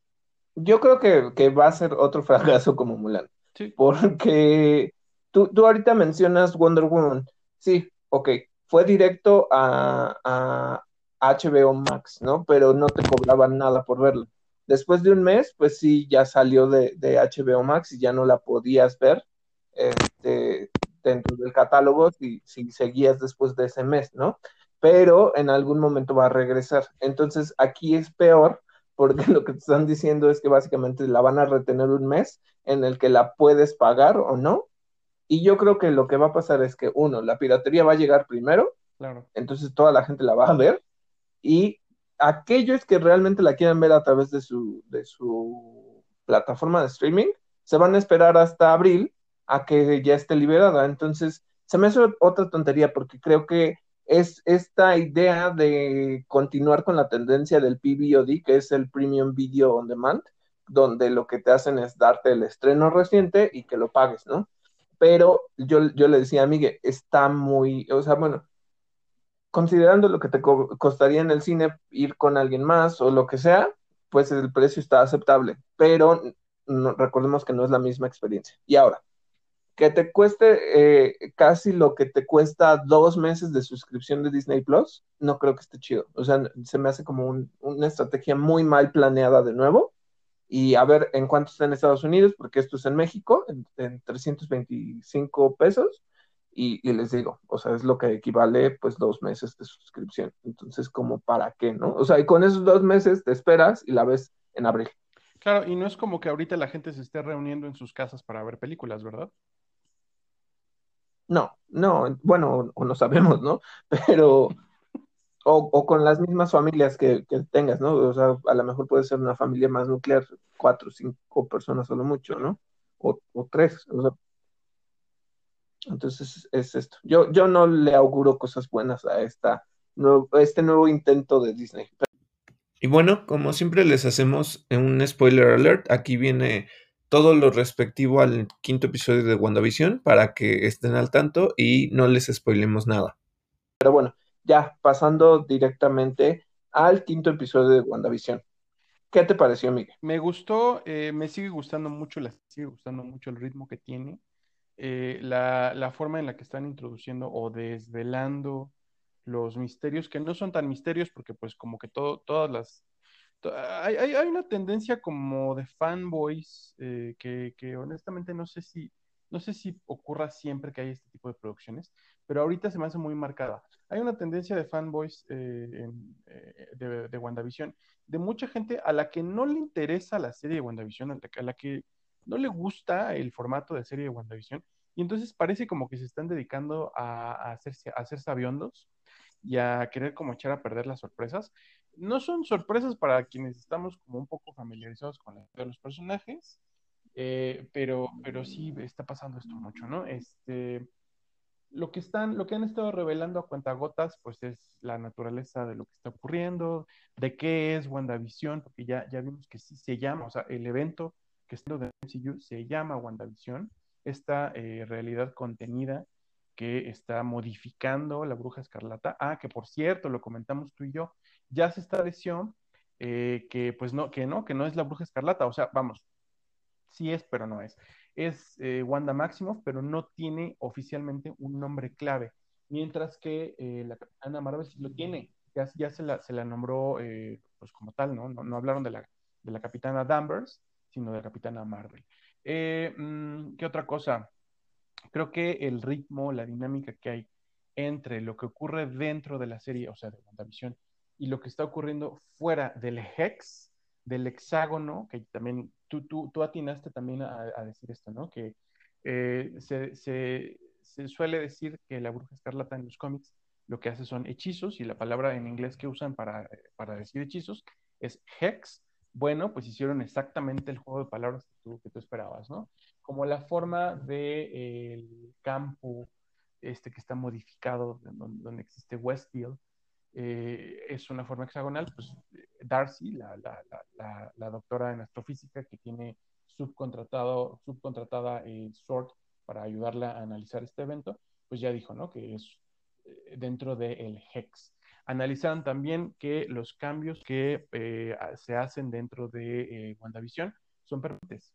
yo creo que, que, va a ser otro fracaso (laughs) como Mulan. Sí. Porque tú, tú ahorita mencionas Wonder Woman. Sí, ok, fue directo a, HBO Max, ¿no? Pero no te cobraban nada por verlo. Después de un mes, pues sí, ya salió de, de HBO Max y ya no la podías ver este, dentro del catálogo si, si seguías después de ese mes, ¿no? Pero en algún momento va a regresar. Entonces aquí es peor porque (laughs) lo que te están diciendo es que básicamente la van a retener un mes en el que la puedes pagar o no. Y yo creo que lo que va a pasar es que, uno, la piratería va a llegar primero, claro. entonces toda la gente la va a ver, y aquellos que realmente la quieran ver a través de su, de su plataforma de streaming, se van a esperar hasta abril a que ya esté liberada. Entonces, se me hace otra tontería porque creo que es esta idea de continuar con la tendencia del PVOD, que es el Premium Video On Demand, donde lo que te hacen es darte el estreno reciente y que lo pagues, ¿no? Pero yo, yo le decía a Miguel, está muy, o sea, bueno, considerando lo que te co costaría en el cine ir con alguien más o lo que sea, pues el precio está aceptable, pero no, recordemos que no es la misma experiencia. Y ahora, que te cueste eh, casi lo que te cuesta dos meses de suscripción de Disney Plus, no creo que esté chido. O sea, se me hace como un, una estrategia muy mal planeada de nuevo. Y a ver en cuánto está en Estados Unidos, porque esto es en México, en, en 325 pesos. Y, y, les digo, o sea, es lo que equivale pues dos meses de suscripción. Entonces, como para qué, ¿no? O sea, y con esos dos meses te esperas y la ves en abril. Claro, y no es como que ahorita la gente se esté reuniendo en sus casas para ver películas, ¿verdad? No, no, bueno, o no sabemos, ¿no? Pero, o, o con las mismas familias que, que, tengas, ¿no? O sea, a lo mejor puede ser una familia más nuclear, cuatro, cinco personas solo mucho, ¿no? O, o tres, o sea. Entonces es esto. Yo, yo no le auguro cosas buenas a esta, a este nuevo intento de Disney. Y bueno, como siempre les hacemos un spoiler alert, aquí viene todo lo respectivo al quinto episodio de WandaVision para que estén al tanto y no les spoilemos nada. Pero bueno, ya pasando directamente al quinto episodio de WandaVision. ¿Qué te pareció, Miguel? Me gustó, eh, me sigue gustando mucho, la, sigue gustando mucho el ritmo que tiene, eh, la, forma en la que están introduciendo o desvelando los misterios, que no son tan misterios porque pues como que todas las hay, una tendencia como de fanboys eh, que, que, honestamente no sé si no sé si ocurra siempre que hay este tipo de producciones, pero ahorita se me hace muy marcada. Hay una tendencia de fanboys eh, eh, de, de, WandaVision, de mucha gente a la que no le interesa la serie de WandaVision, a la, a la que no le gusta el formato de serie de WandaVision, y entonces parece como que se están dedicando a, a hacerse, a hacer sabiondos y a querer como echar a perder las sorpresas no son sorpresas para quienes estamos como un poco familiarizados con los personajes, eh, pero, pero sí está pasando esto mucho, ¿no? Este, lo que están, lo que han estado revelando a cuentagotas, pues es la naturaleza de lo que está ocurriendo, de qué es WandaVision, porque ya, ya vimos que sí se llama, o sea, el evento que está de MCU se llama WandaVision, esta eh, realidad contenida que está modificando la bruja escarlata. Ah, que por cierto, lo comentamos tú y yo, ya se estableció eh, que pues no, que no, que no es la bruja escarlata, o sea, vamos, sí es, pero no es. Es eh, Wanda Maximoff, pero no tiene oficialmente un nombre clave, mientras que eh, la capitana Marvel sí lo tiene, ya, ya se, la, se la nombró eh, pues como tal, ¿no? ¿no? No hablaron de la, de la capitana Danvers, sino de la capitana Marvel. Mmm, ¿Qué otra cosa? Creo que el ritmo, la dinámica que hay entre lo que ocurre dentro de la serie, o sea, de WandaVision, y lo que está ocurriendo fuera del hex, del hexágono, que también tú, tú, tú atinaste también a, decir esto, ¿no? Que eh, se, se, suele decir que la bruja escarlata en los cómics lo que hace son hechizos y la palabra en inglés que usan para, para decir hechizos es hex. Bueno, pues hicieron exactamente el juego de palabras que tú, que tú esperabas, ¿no? Como la forma del de, eh, campo este que está modificado, donde, donde existe Westfield, eh, es una forma hexagonal, pues Darcy, la, la, la, la, doctora en astrofísica que tiene subcontratado, subcontratada eh, SWORD para ayudarla a analizar este evento, pues ya dijo, ¿no? Que es eh, dentro del de Hex. analizaron también que los cambios que eh, se hacen dentro de eh, WandaVision son permanentes.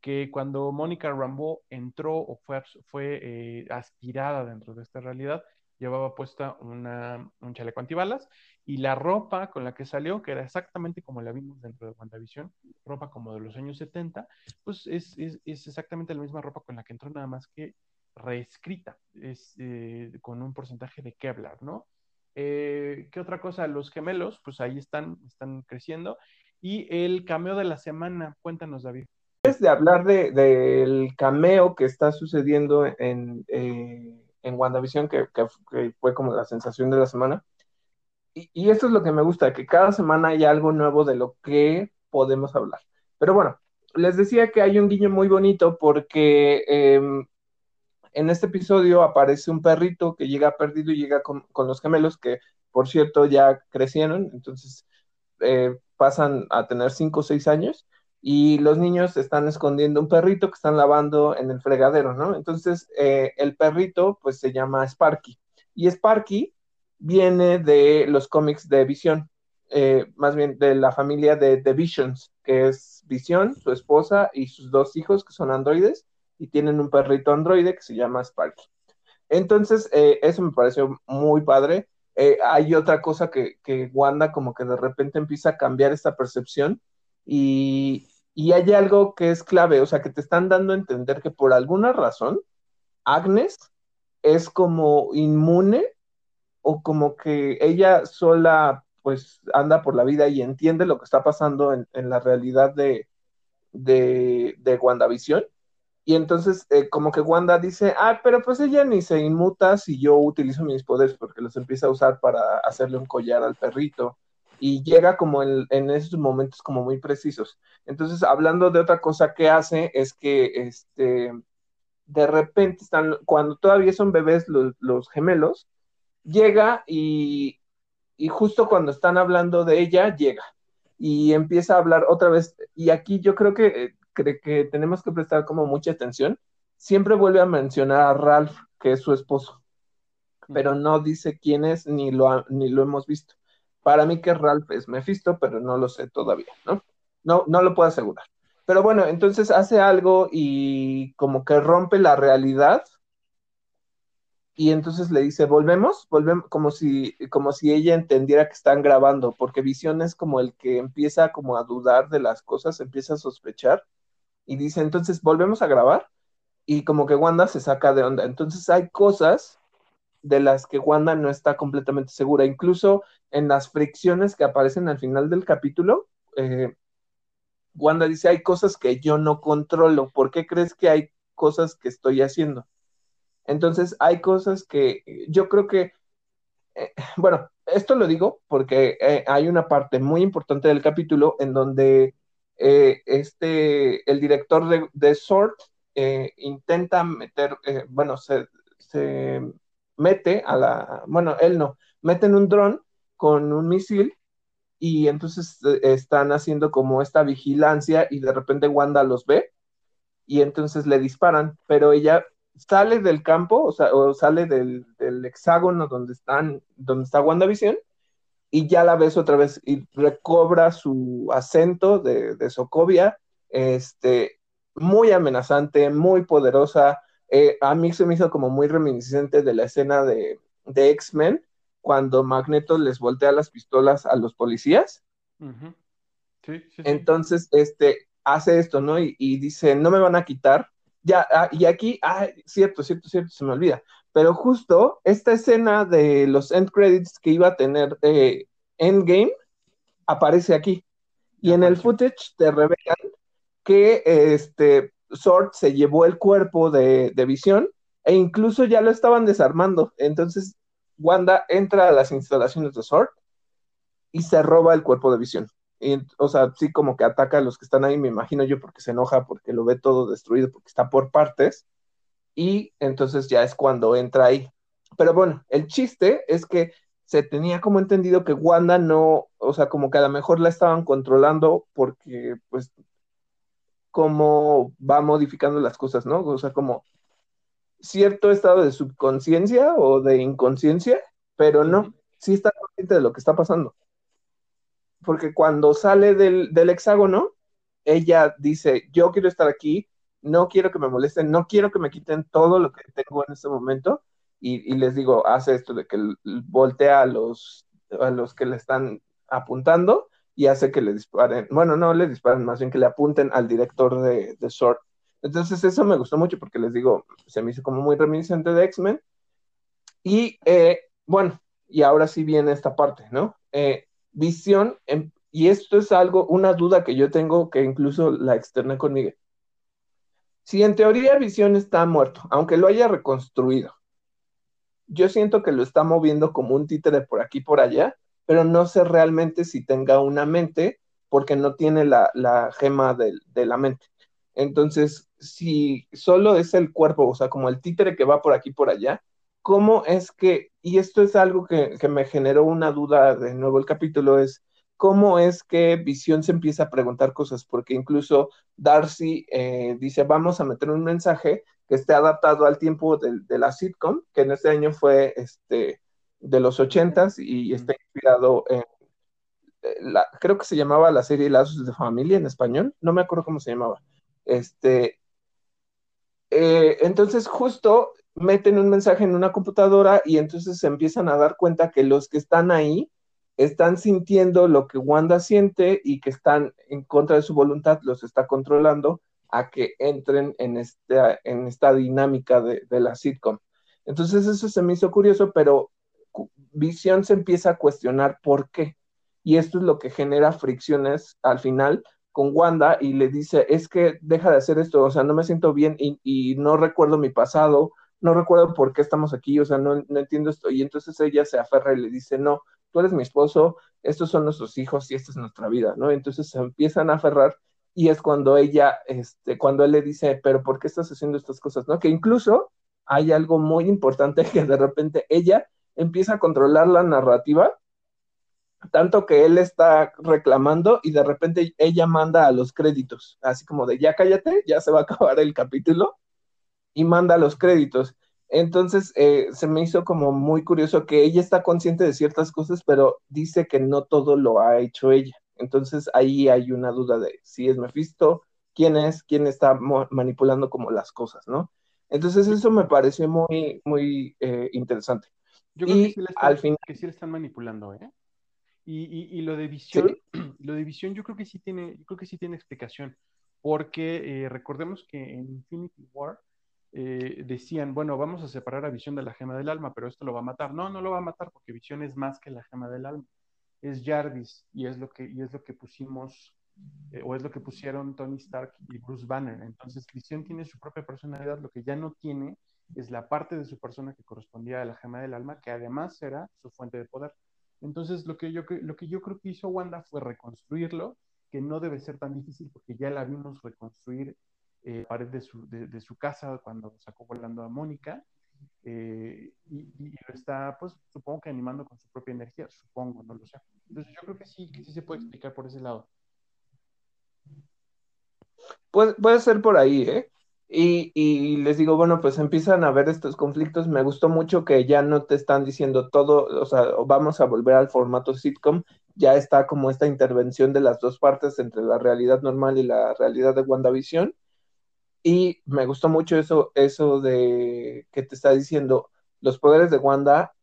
Que cuando Mónica Rambeau entró o fue, fue eh, aspirada dentro de esta realidad, llevaba puesta una, un chaleco antibalas y la ropa con la que salió, que era exactamente como la vimos dentro de WandaVision, ropa como de los años 70, pues es, es, es exactamente la misma ropa con la que entró, nada más que reescrita, es eh, con un porcentaje de Kevlar, ¿no? Eh, ¿Qué otra cosa? Los gemelos, pues ahí están, están creciendo. Y el cameo de la semana, cuéntanos, David. De hablar del de, cameo que está sucediendo en, eh, en WandaVision, que, que, fue como la sensación de la semana, y, y esto es lo que me gusta, que cada semana hay algo nuevo de lo que podemos hablar. Pero bueno, les decía que hay un guiño muy bonito porque eh, en este episodio aparece un perrito que llega perdido y llega con, los gemelos, que por cierto ya crecieron, entonces eh, pasan a tener 5 o 6 años, y los niños están escondiendo un perrito que están lavando en el fregadero, ¿no? Entonces eh, el perrito pues se llama Sparky, y Sparky viene de los cómics de Visión, eh, más bien de la familia de The Visions, que es Visión, su esposa y sus dos hijos que son androides, y tienen un perrito androide que se llama Sparky. Entonces, eh, eso me pareció muy padre. Eh, hay otra cosa que, que, Wanda como que de repente empieza a cambiar esta percepción y, y hay algo que es clave, o sea, que te están dando a entender que por alguna razón Agnes es como inmune o como que ella sola pues anda por la vida y entiende lo que está pasando en, en la realidad de, de, de WandaVision y entonces, eh, como que Wanda dice, ah, pero pues ella ni se inmuta si yo utilizo mis poderes, porque los empieza a usar para hacerle un collar al perrito. Y llega como en, en esos momentos como muy precisos. Entonces, hablando de otra cosa que hace, es que este, de repente están, cuando todavía son bebés los, los gemelos, llega y, y justo cuando están hablando de ella, llega y empieza a hablar otra vez. Y aquí yo creo que que tenemos que prestar como mucha atención, siempre vuelve a mencionar a Ralph, que es su esposo, pero no dice quién es ni lo, ni lo hemos visto. Para mí que Ralph es Mephisto, pero no lo sé todavía, ¿no? No, no lo puedo asegurar. Pero bueno, entonces hace algo y como que rompe la realidad y entonces le dice, volvemos, volvemos, como si, como si ella entendiera que están grabando, porque Visión es como el que empieza como a dudar de las cosas, empieza a sospechar, y dice, entonces volvemos a grabar y como que Wanda se saca de onda. Entonces hay cosas de las que Wanda no está completamente segura. Incluso en las fricciones que aparecen al final del capítulo, eh, Wanda dice, hay cosas que yo no controlo. ¿Por qué crees que hay cosas que estoy haciendo? Entonces hay cosas que yo creo que, eh, (laughs) bueno, esto lo digo porque eh, hay una parte muy importante del capítulo en donde eh, este, el director de, de eh, intenta meter, eh, bueno, se, mete a la, bueno, él no, meten un dron con un misil y entonces están haciendo como esta vigilancia y de repente Wanda los ve y entonces le disparan, pero ella sale del campo, o sea, sale del, del hexágono donde están, donde está WandaVision y ya la ves otra vez y recobra su acento de, de Sokovia, este, muy amenazante, muy poderosa. Eh, a mí se me hizo como muy reminiscente de la escena de, de X-Men, cuando Magneto les voltea las pistolas a los policías. sí, sí, Entonces, este, hace esto, ¿no? Y, y, dice, no me van a quitar. Ya, ah, y aquí, ah, cierto, cierto, cierto, se me olvida pero justo esta escena de los end credits que iba a tener eh, Endgame aparece aquí. Y en el footage te revelan que este Sword se llevó el cuerpo de, de Visión e incluso ya lo estaban desarmando. Entonces Wanda entra a las instalaciones de Sword y se roba el cuerpo de Visión. Y, o sea, sí como que ataca a los que están ahí, me imagino yo, porque se enoja, porque lo ve todo destruido, porque está por partes y entonces ya es cuando entra ahí. Pero bueno, el chiste es que se tenía como entendido que Wanda no, o sea, como que a lo mejor la estaban controlando porque pues como va modificando las cosas, ¿no? O sea, como cierto estado de subconsciencia o de inconsciencia, pero no. sí está consciente de lo que está pasando. Porque cuando sale del, del hexágono, ella dice, yo quiero estar aquí, no quiero que me molesten, no quiero que me quiten todo lo que tengo en este momento. Y, les digo, hace esto de que voltea a los, a los que le están apuntando y hace que le disparen, bueno, no le disparen, más bien que le apunten al director de, de Sword. Entonces eso me gustó mucho porque les digo, se me hizo como muy reminiscente de X-Men. Y eh, bueno, y ahora sí viene esta parte, ¿no? Eh, visión, em, y esto es algo, una duda que yo tengo que incluso la externé con Miguel. Si en teoría Visión está muerto, aunque lo haya reconstruido, yo siento que lo está moviendo como un títere por aquí por allá, pero no sé realmente si tenga una mente porque no tiene la, gema de, de, la mente. Entonces, si solo es el cuerpo, o sea, como el títere que va por aquí por allá, ¿cómo es que, y esto es algo que, que me generó una duda de nuevo el capítulo, es cómo es que Visión se empieza a preguntar cosas, porque incluso Darcy eh, dice, vamos a meter un mensaje que esté adaptado al tiempo de, la sitcom, que en este año fue este, de los ochentas y está inspirado en, eh, la, creo que se llamaba la serie Lazos de Familia en español, no me acuerdo cómo se llamaba. Este, eh, entonces justo meten un mensaje en una computadora y entonces se empiezan a dar cuenta que los que están ahí están sintiendo lo que Wanda siente y que están en contra de su voluntad, los está controlando a que entren en esta, en esta dinámica de, la sitcom. Entonces eso se me hizo curioso, pero Visión se empieza a cuestionar por qué. Y esto es lo que genera fricciones al final con Wanda y le dice, es que deja de hacer esto, o sea, no me siento bien y, y no recuerdo mi pasado, no recuerdo por qué estamos aquí, o sea, no, no, entiendo esto. Y entonces ella se aferra y le dice, no, tú eres mi esposo, estos son nuestros hijos y esta es nuestra vida, ¿no? Entonces se empiezan a aferrar y es cuando ella, este, cuando él le dice, pero ¿por qué estás haciendo estas cosas, no? Que incluso hay algo muy importante (laughs) que de repente ella empieza a controlar la narrativa, tanto que él está reclamando y de repente ella manda a los créditos, así como de ya cállate, ya se va a acabar el capítulo y manda los créditos. Entonces, eh, se me hizo como muy curioso que ella está consciente de ciertas cosas, pero dice que no todo lo ha hecho ella. Entonces, ahí hay una duda de si es Mephisto, quién es, quién está manipulando como las cosas, ¿no? Entonces, eso me pareció muy, muy eh, interesante. Yo creo que, sí están, al final... que sí le están manipulando, ¿eh? Y, lo de visión, (clears throat) lo de visión yo creo que sí tiene, yo creo que sí tiene explicación, porque eh, recordemos que en Infinity War eh, decían, bueno, vamos a separar a Visión de la gema del alma, pero esto lo va a matar. No, no lo va a matar porque Visión es más que la gema del alma. Es Jarvis y es lo que, y es lo que pusimos, eh, o es lo que pusieron Tony Stark y Bruce Banner. Entonces, Visión tiene su propia personalidad, lo que ya no tiene es la parte de su persona que correspondía a la gema del alma, que además era su fuente de poder. Entonces, lo que yo, lo que yo creo que hizo Wanda fue reconstruirlo, que no debe ser tan difícil porque ya la vimos reconstruir eh, pared de su, de, su, casa cuando sacó volando a Mónica. Eh, y, lo está, pues supongo que animando con su propia energía, supongo, no lo sé. Entonces yo creo que sí, que sí se puede explicar por ese lado. Puede, puede ser por ahí, ¿eh? Y, y, les digo, bueno, pues empiezan a ver estos conflictos. Me gustó mucho que ya no te están diciendo todo, o sea, vamos a volver al formato sitcom. Ya está como esta intervención de las dos partes entre la realidad normal y la realidad de WandaVision. Y me gustó mucho eso, eso de que te está diciendo, los poderes de Wanda,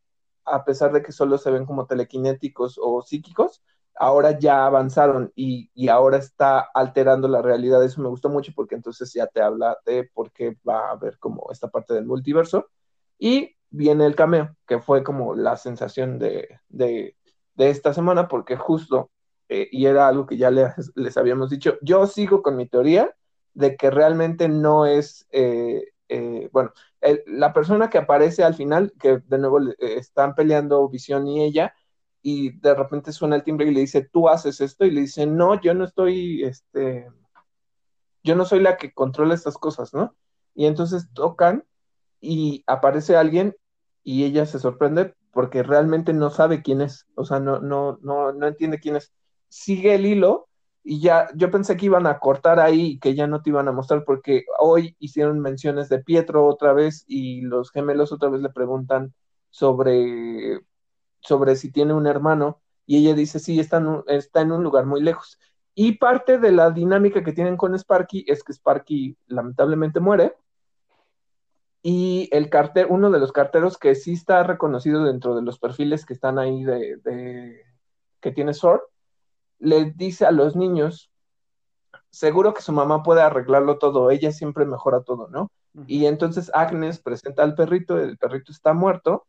a pesar de que solo se ven como telequinéticos o psíquicos, ahora ya avanzaron y, ahora está alterando la realidad. Eso me gustó mucho porque entonces ya te habla de por qué va a haber como esta parte del multiverso. Y viene el cameo, que fue como la sensación de, esta semana, porque justo, eh, y era algo que ya (laughs) les, habíamos dicho, yo sigo con mi teoría de que realmente no es, eh, eh, bueno, la persona que aparece al final, que de nuevo están peleando Visión y ella, y de repente suena el timbre y le dice, tú haces esto, y le dice, no, yo no estoy, este, yo no soy la que controla estas cosas, ¿no? Y entonces tocan y aparece alguien y ella se sorprende porque realmente no sabe quién es, o sea, no, no, no, no entiende quién es. Sigue el hilo y ya yo pensé que iban a cortar ahí y que ya no te iban a mostrar porque hoy hicieron menciones de Pietro otra vez y los gemelos otra vez le preguntan sobre sobre si tiene un hermano y ella dice, sí, está en, un, está en un lugar muy lejos. Y parte de la dinámica que tienen con Sparky es que Sparky lamentablemente muere y el carter, uno de los carteros que sí está reconocido dentro de los perfiles que están ahí de, de que tiene Sword, le dice a los niños, seguro que su mamá puede arreglarlo todo, ella siempre mejora todo, ¿no? Y entonces Agnes presenta al perrito, el perrito está muerto,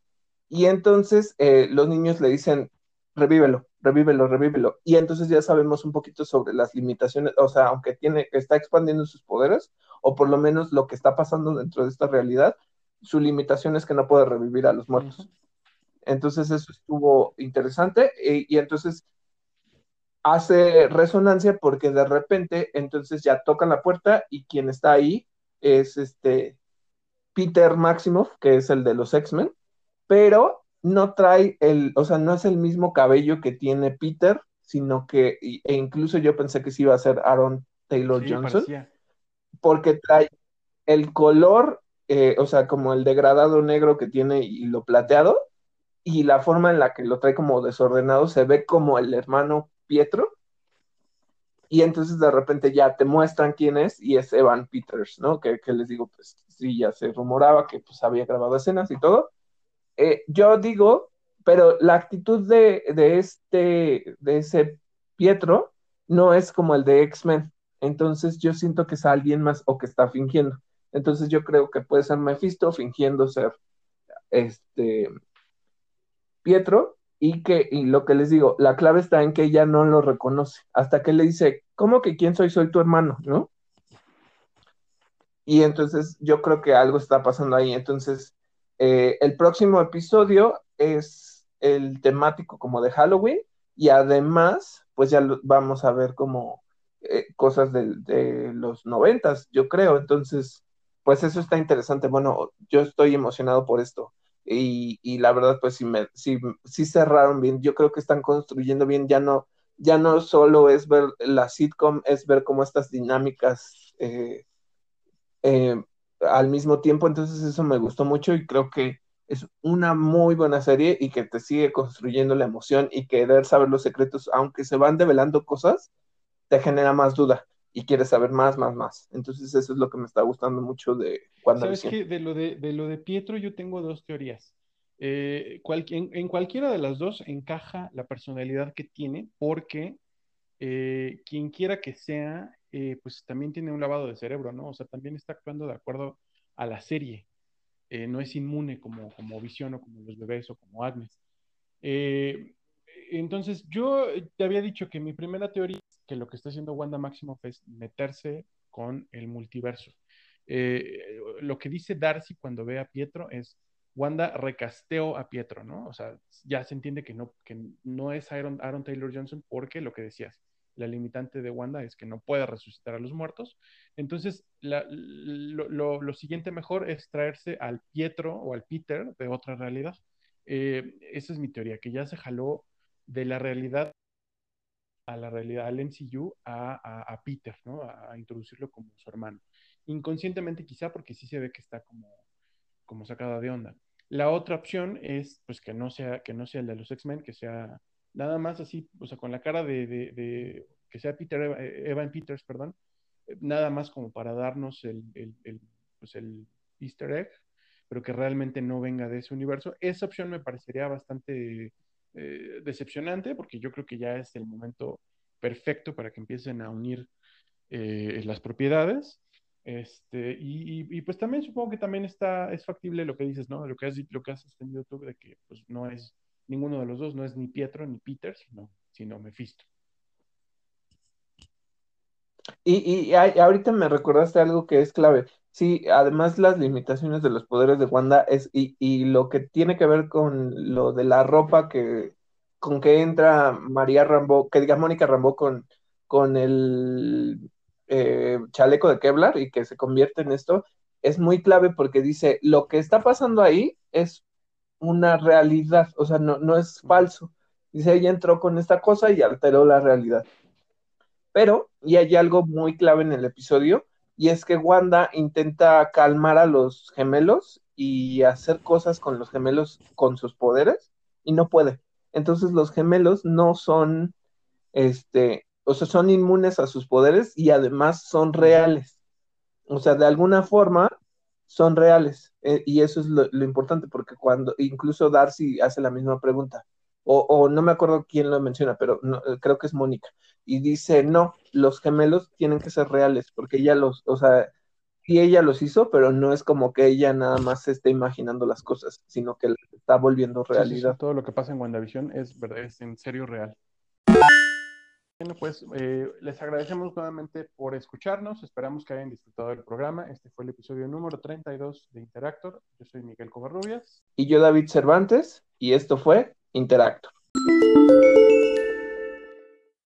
y entonces eh, los niños le dicen, revívelo, revívelo, revívelo. Y entonces ya sabemos un poquito sobre las limitaciones, o sea, aunque tiene, está expandiendo sus poderes, o por lo menos lo que está pasando dentro de esta realidad, su limitación es que no puede revivir a los muertos. Entonces eso estuvo interesante y, entonces hace resonancia porque de repente entonces ya tocan la puerta y quien está ahí es este Peter Maximoff, que es el de los X-Men, pero no trae el, o sea, no es el mismo cabello que tiene Peter, sino que, e incluso yo pensé que sí iba a ser Aaron Taylor Johnson, porque trae el color, eh, o sea, como el degradado negro que tiene y lo plateado, y la forma en la que lo trae como desordenado se ve como el hermano Pietro, y entonces de repente ya te muestran quién es y es Evan Peters, ¿no? Que, que les digo, pues sí, ya se rumoraba que pues había grabado escenas y todo, eh, yo digo, pero la actitud de, este, de ese Pietro no es como el de X-Men. Entonces yo siento que es alguien más o que está fingiendo. Entonces yo creo que puede ser Mephisto fingiendo ser este Pietro y que y lo que les digo, la clave está en que ella no lo reconoce hasta que le dice, ¿cómo que quién soy? Soy tu hermano, ¿no? Y entonces yo creo que algo está pasando ahí. Entonces eh, el próximo episodio es el temático como de Halloween y además, pues ya vamos a ver como eh, cosas de, los noventas, yo creo. Entonces, pues eso está interesante. Bueno, yo estoy emocionado por esto. Y, la verdad, pues sí, me, cerraron bien. Yo creo que están construyendo bien. Ya no, ya no solo es ver la sitcom, es ver cómo estas dinámicas eh, al mismo tiempo, entonces eso me gustó mucho y creo que es una muy buena serie y que te sigue construyendo la emoción y querer saber los secretos, aunque se van develando cosas, te genera más duda y quieres saber más, más, más. Entonces eso es lo que me está gustando mucho de cuando... ¿Sabes qué? De lo de, lo de Pietro yo tengo dos teorías. Eh, en, cualquiera de las dos encaja la personalidad que tiene porque eh, quien quiera que sea, eh, pues también tiene un lavado de cerebro, ¿no? O sea, también está actuando de acuerdo a la serie. Eh, no es inmune como, como Visión o como los bebés o como Agnes. Eh, entonces, yo te había dicho que mi primera teoría es que lo que está haciendo Wanda Maximoff es meterse con el multiverso. lo que dice Darcy cuando ve a Pietro es, Wanda recasteó a Pietro, ¿no? O sea, ya se entiende que no, que no es Aaron, Aaron Taylor Johnson porque lo que decías, la limitante de Wanda es que no puede resucitar a los muertos. Entonces, lo, siguiente mejor es traerse al Pietro o al Peter de otra realidad. Eh, esa es mi teoría, que ya se jaló de la realidad a la realidad, al MCU, a, Peter, ¿no? A, introducirlo como su hermano. Inconscientemente quizá porque sí se ve que está como, como sacada de onda. La otra opción es, pues, que no sea, que no sea el de los X-Men, que sea nada más así, o sea, con la cara de, que sea Peter, eh, Evan Peters, perdón, eh, nada más como para darnos el, pues el easter egg, pero que realmente no venga de ese universo. Esa opción me parecería bastante eh, decepcionante porque yo creo que ya es el momento perfecto para que empiecen a unir las propiedades. Este, y, pues también supongo que también está, es factible lo que dices, ¿no? Lo que has, lo que has extendido tú de que pues no es ninguno de los dos, no es ni Pietro ni Peter, sino, sino Mephisto. Y, y, ahorita me recordaste algo que es clave. Sí, además las limitaciones de los poderes de Wanda es, y, y lo que tiene que ver con lo de la ropa que con que entra María Rambo, que diga Mónica Rambo con, con el eh, chaleco de Kevlar y que se convierte en esto, es muy clave porque dice, lo que está pasando ahí es una realidad, o sea, no, no es falso. Dice, ella entró con esta cosa y alteró la realidad. Pero, y hay algo muy clave en el episodio, y es que Wanda intenta calmar a los gemelos y hacer cosas con los gemelos con sus poderes, y no puede. entonces los gemelos no son, este, o sea, son inmunes a sus poderes y además son reales. O sea, de alguna forma son reales. Eh, y eso es lo, importante, porque cuando incluso Darcy hace la misma pregunta, o, no me acuerdo quién lo menciona, pero eh, creo que es Mónica, y dice, no, los gemelos tienen que ser reales, porque ella los, o sea, sí ella los hizo, pero no es como que ella nada más se esté imaginando las cosas, sino que está volviendo realidad. todo lo que pasa en WandaVision es, es en serio real. Bueno, pues eh, les agradecemos nuevamente por escucharnos. Esperamos que hayan disfrutado del programa. Este fue el episodio número 32 de Interactor. Yo soy Miguel Covarrubias. Y yo, David Cervantes. Y esto fue Interactor.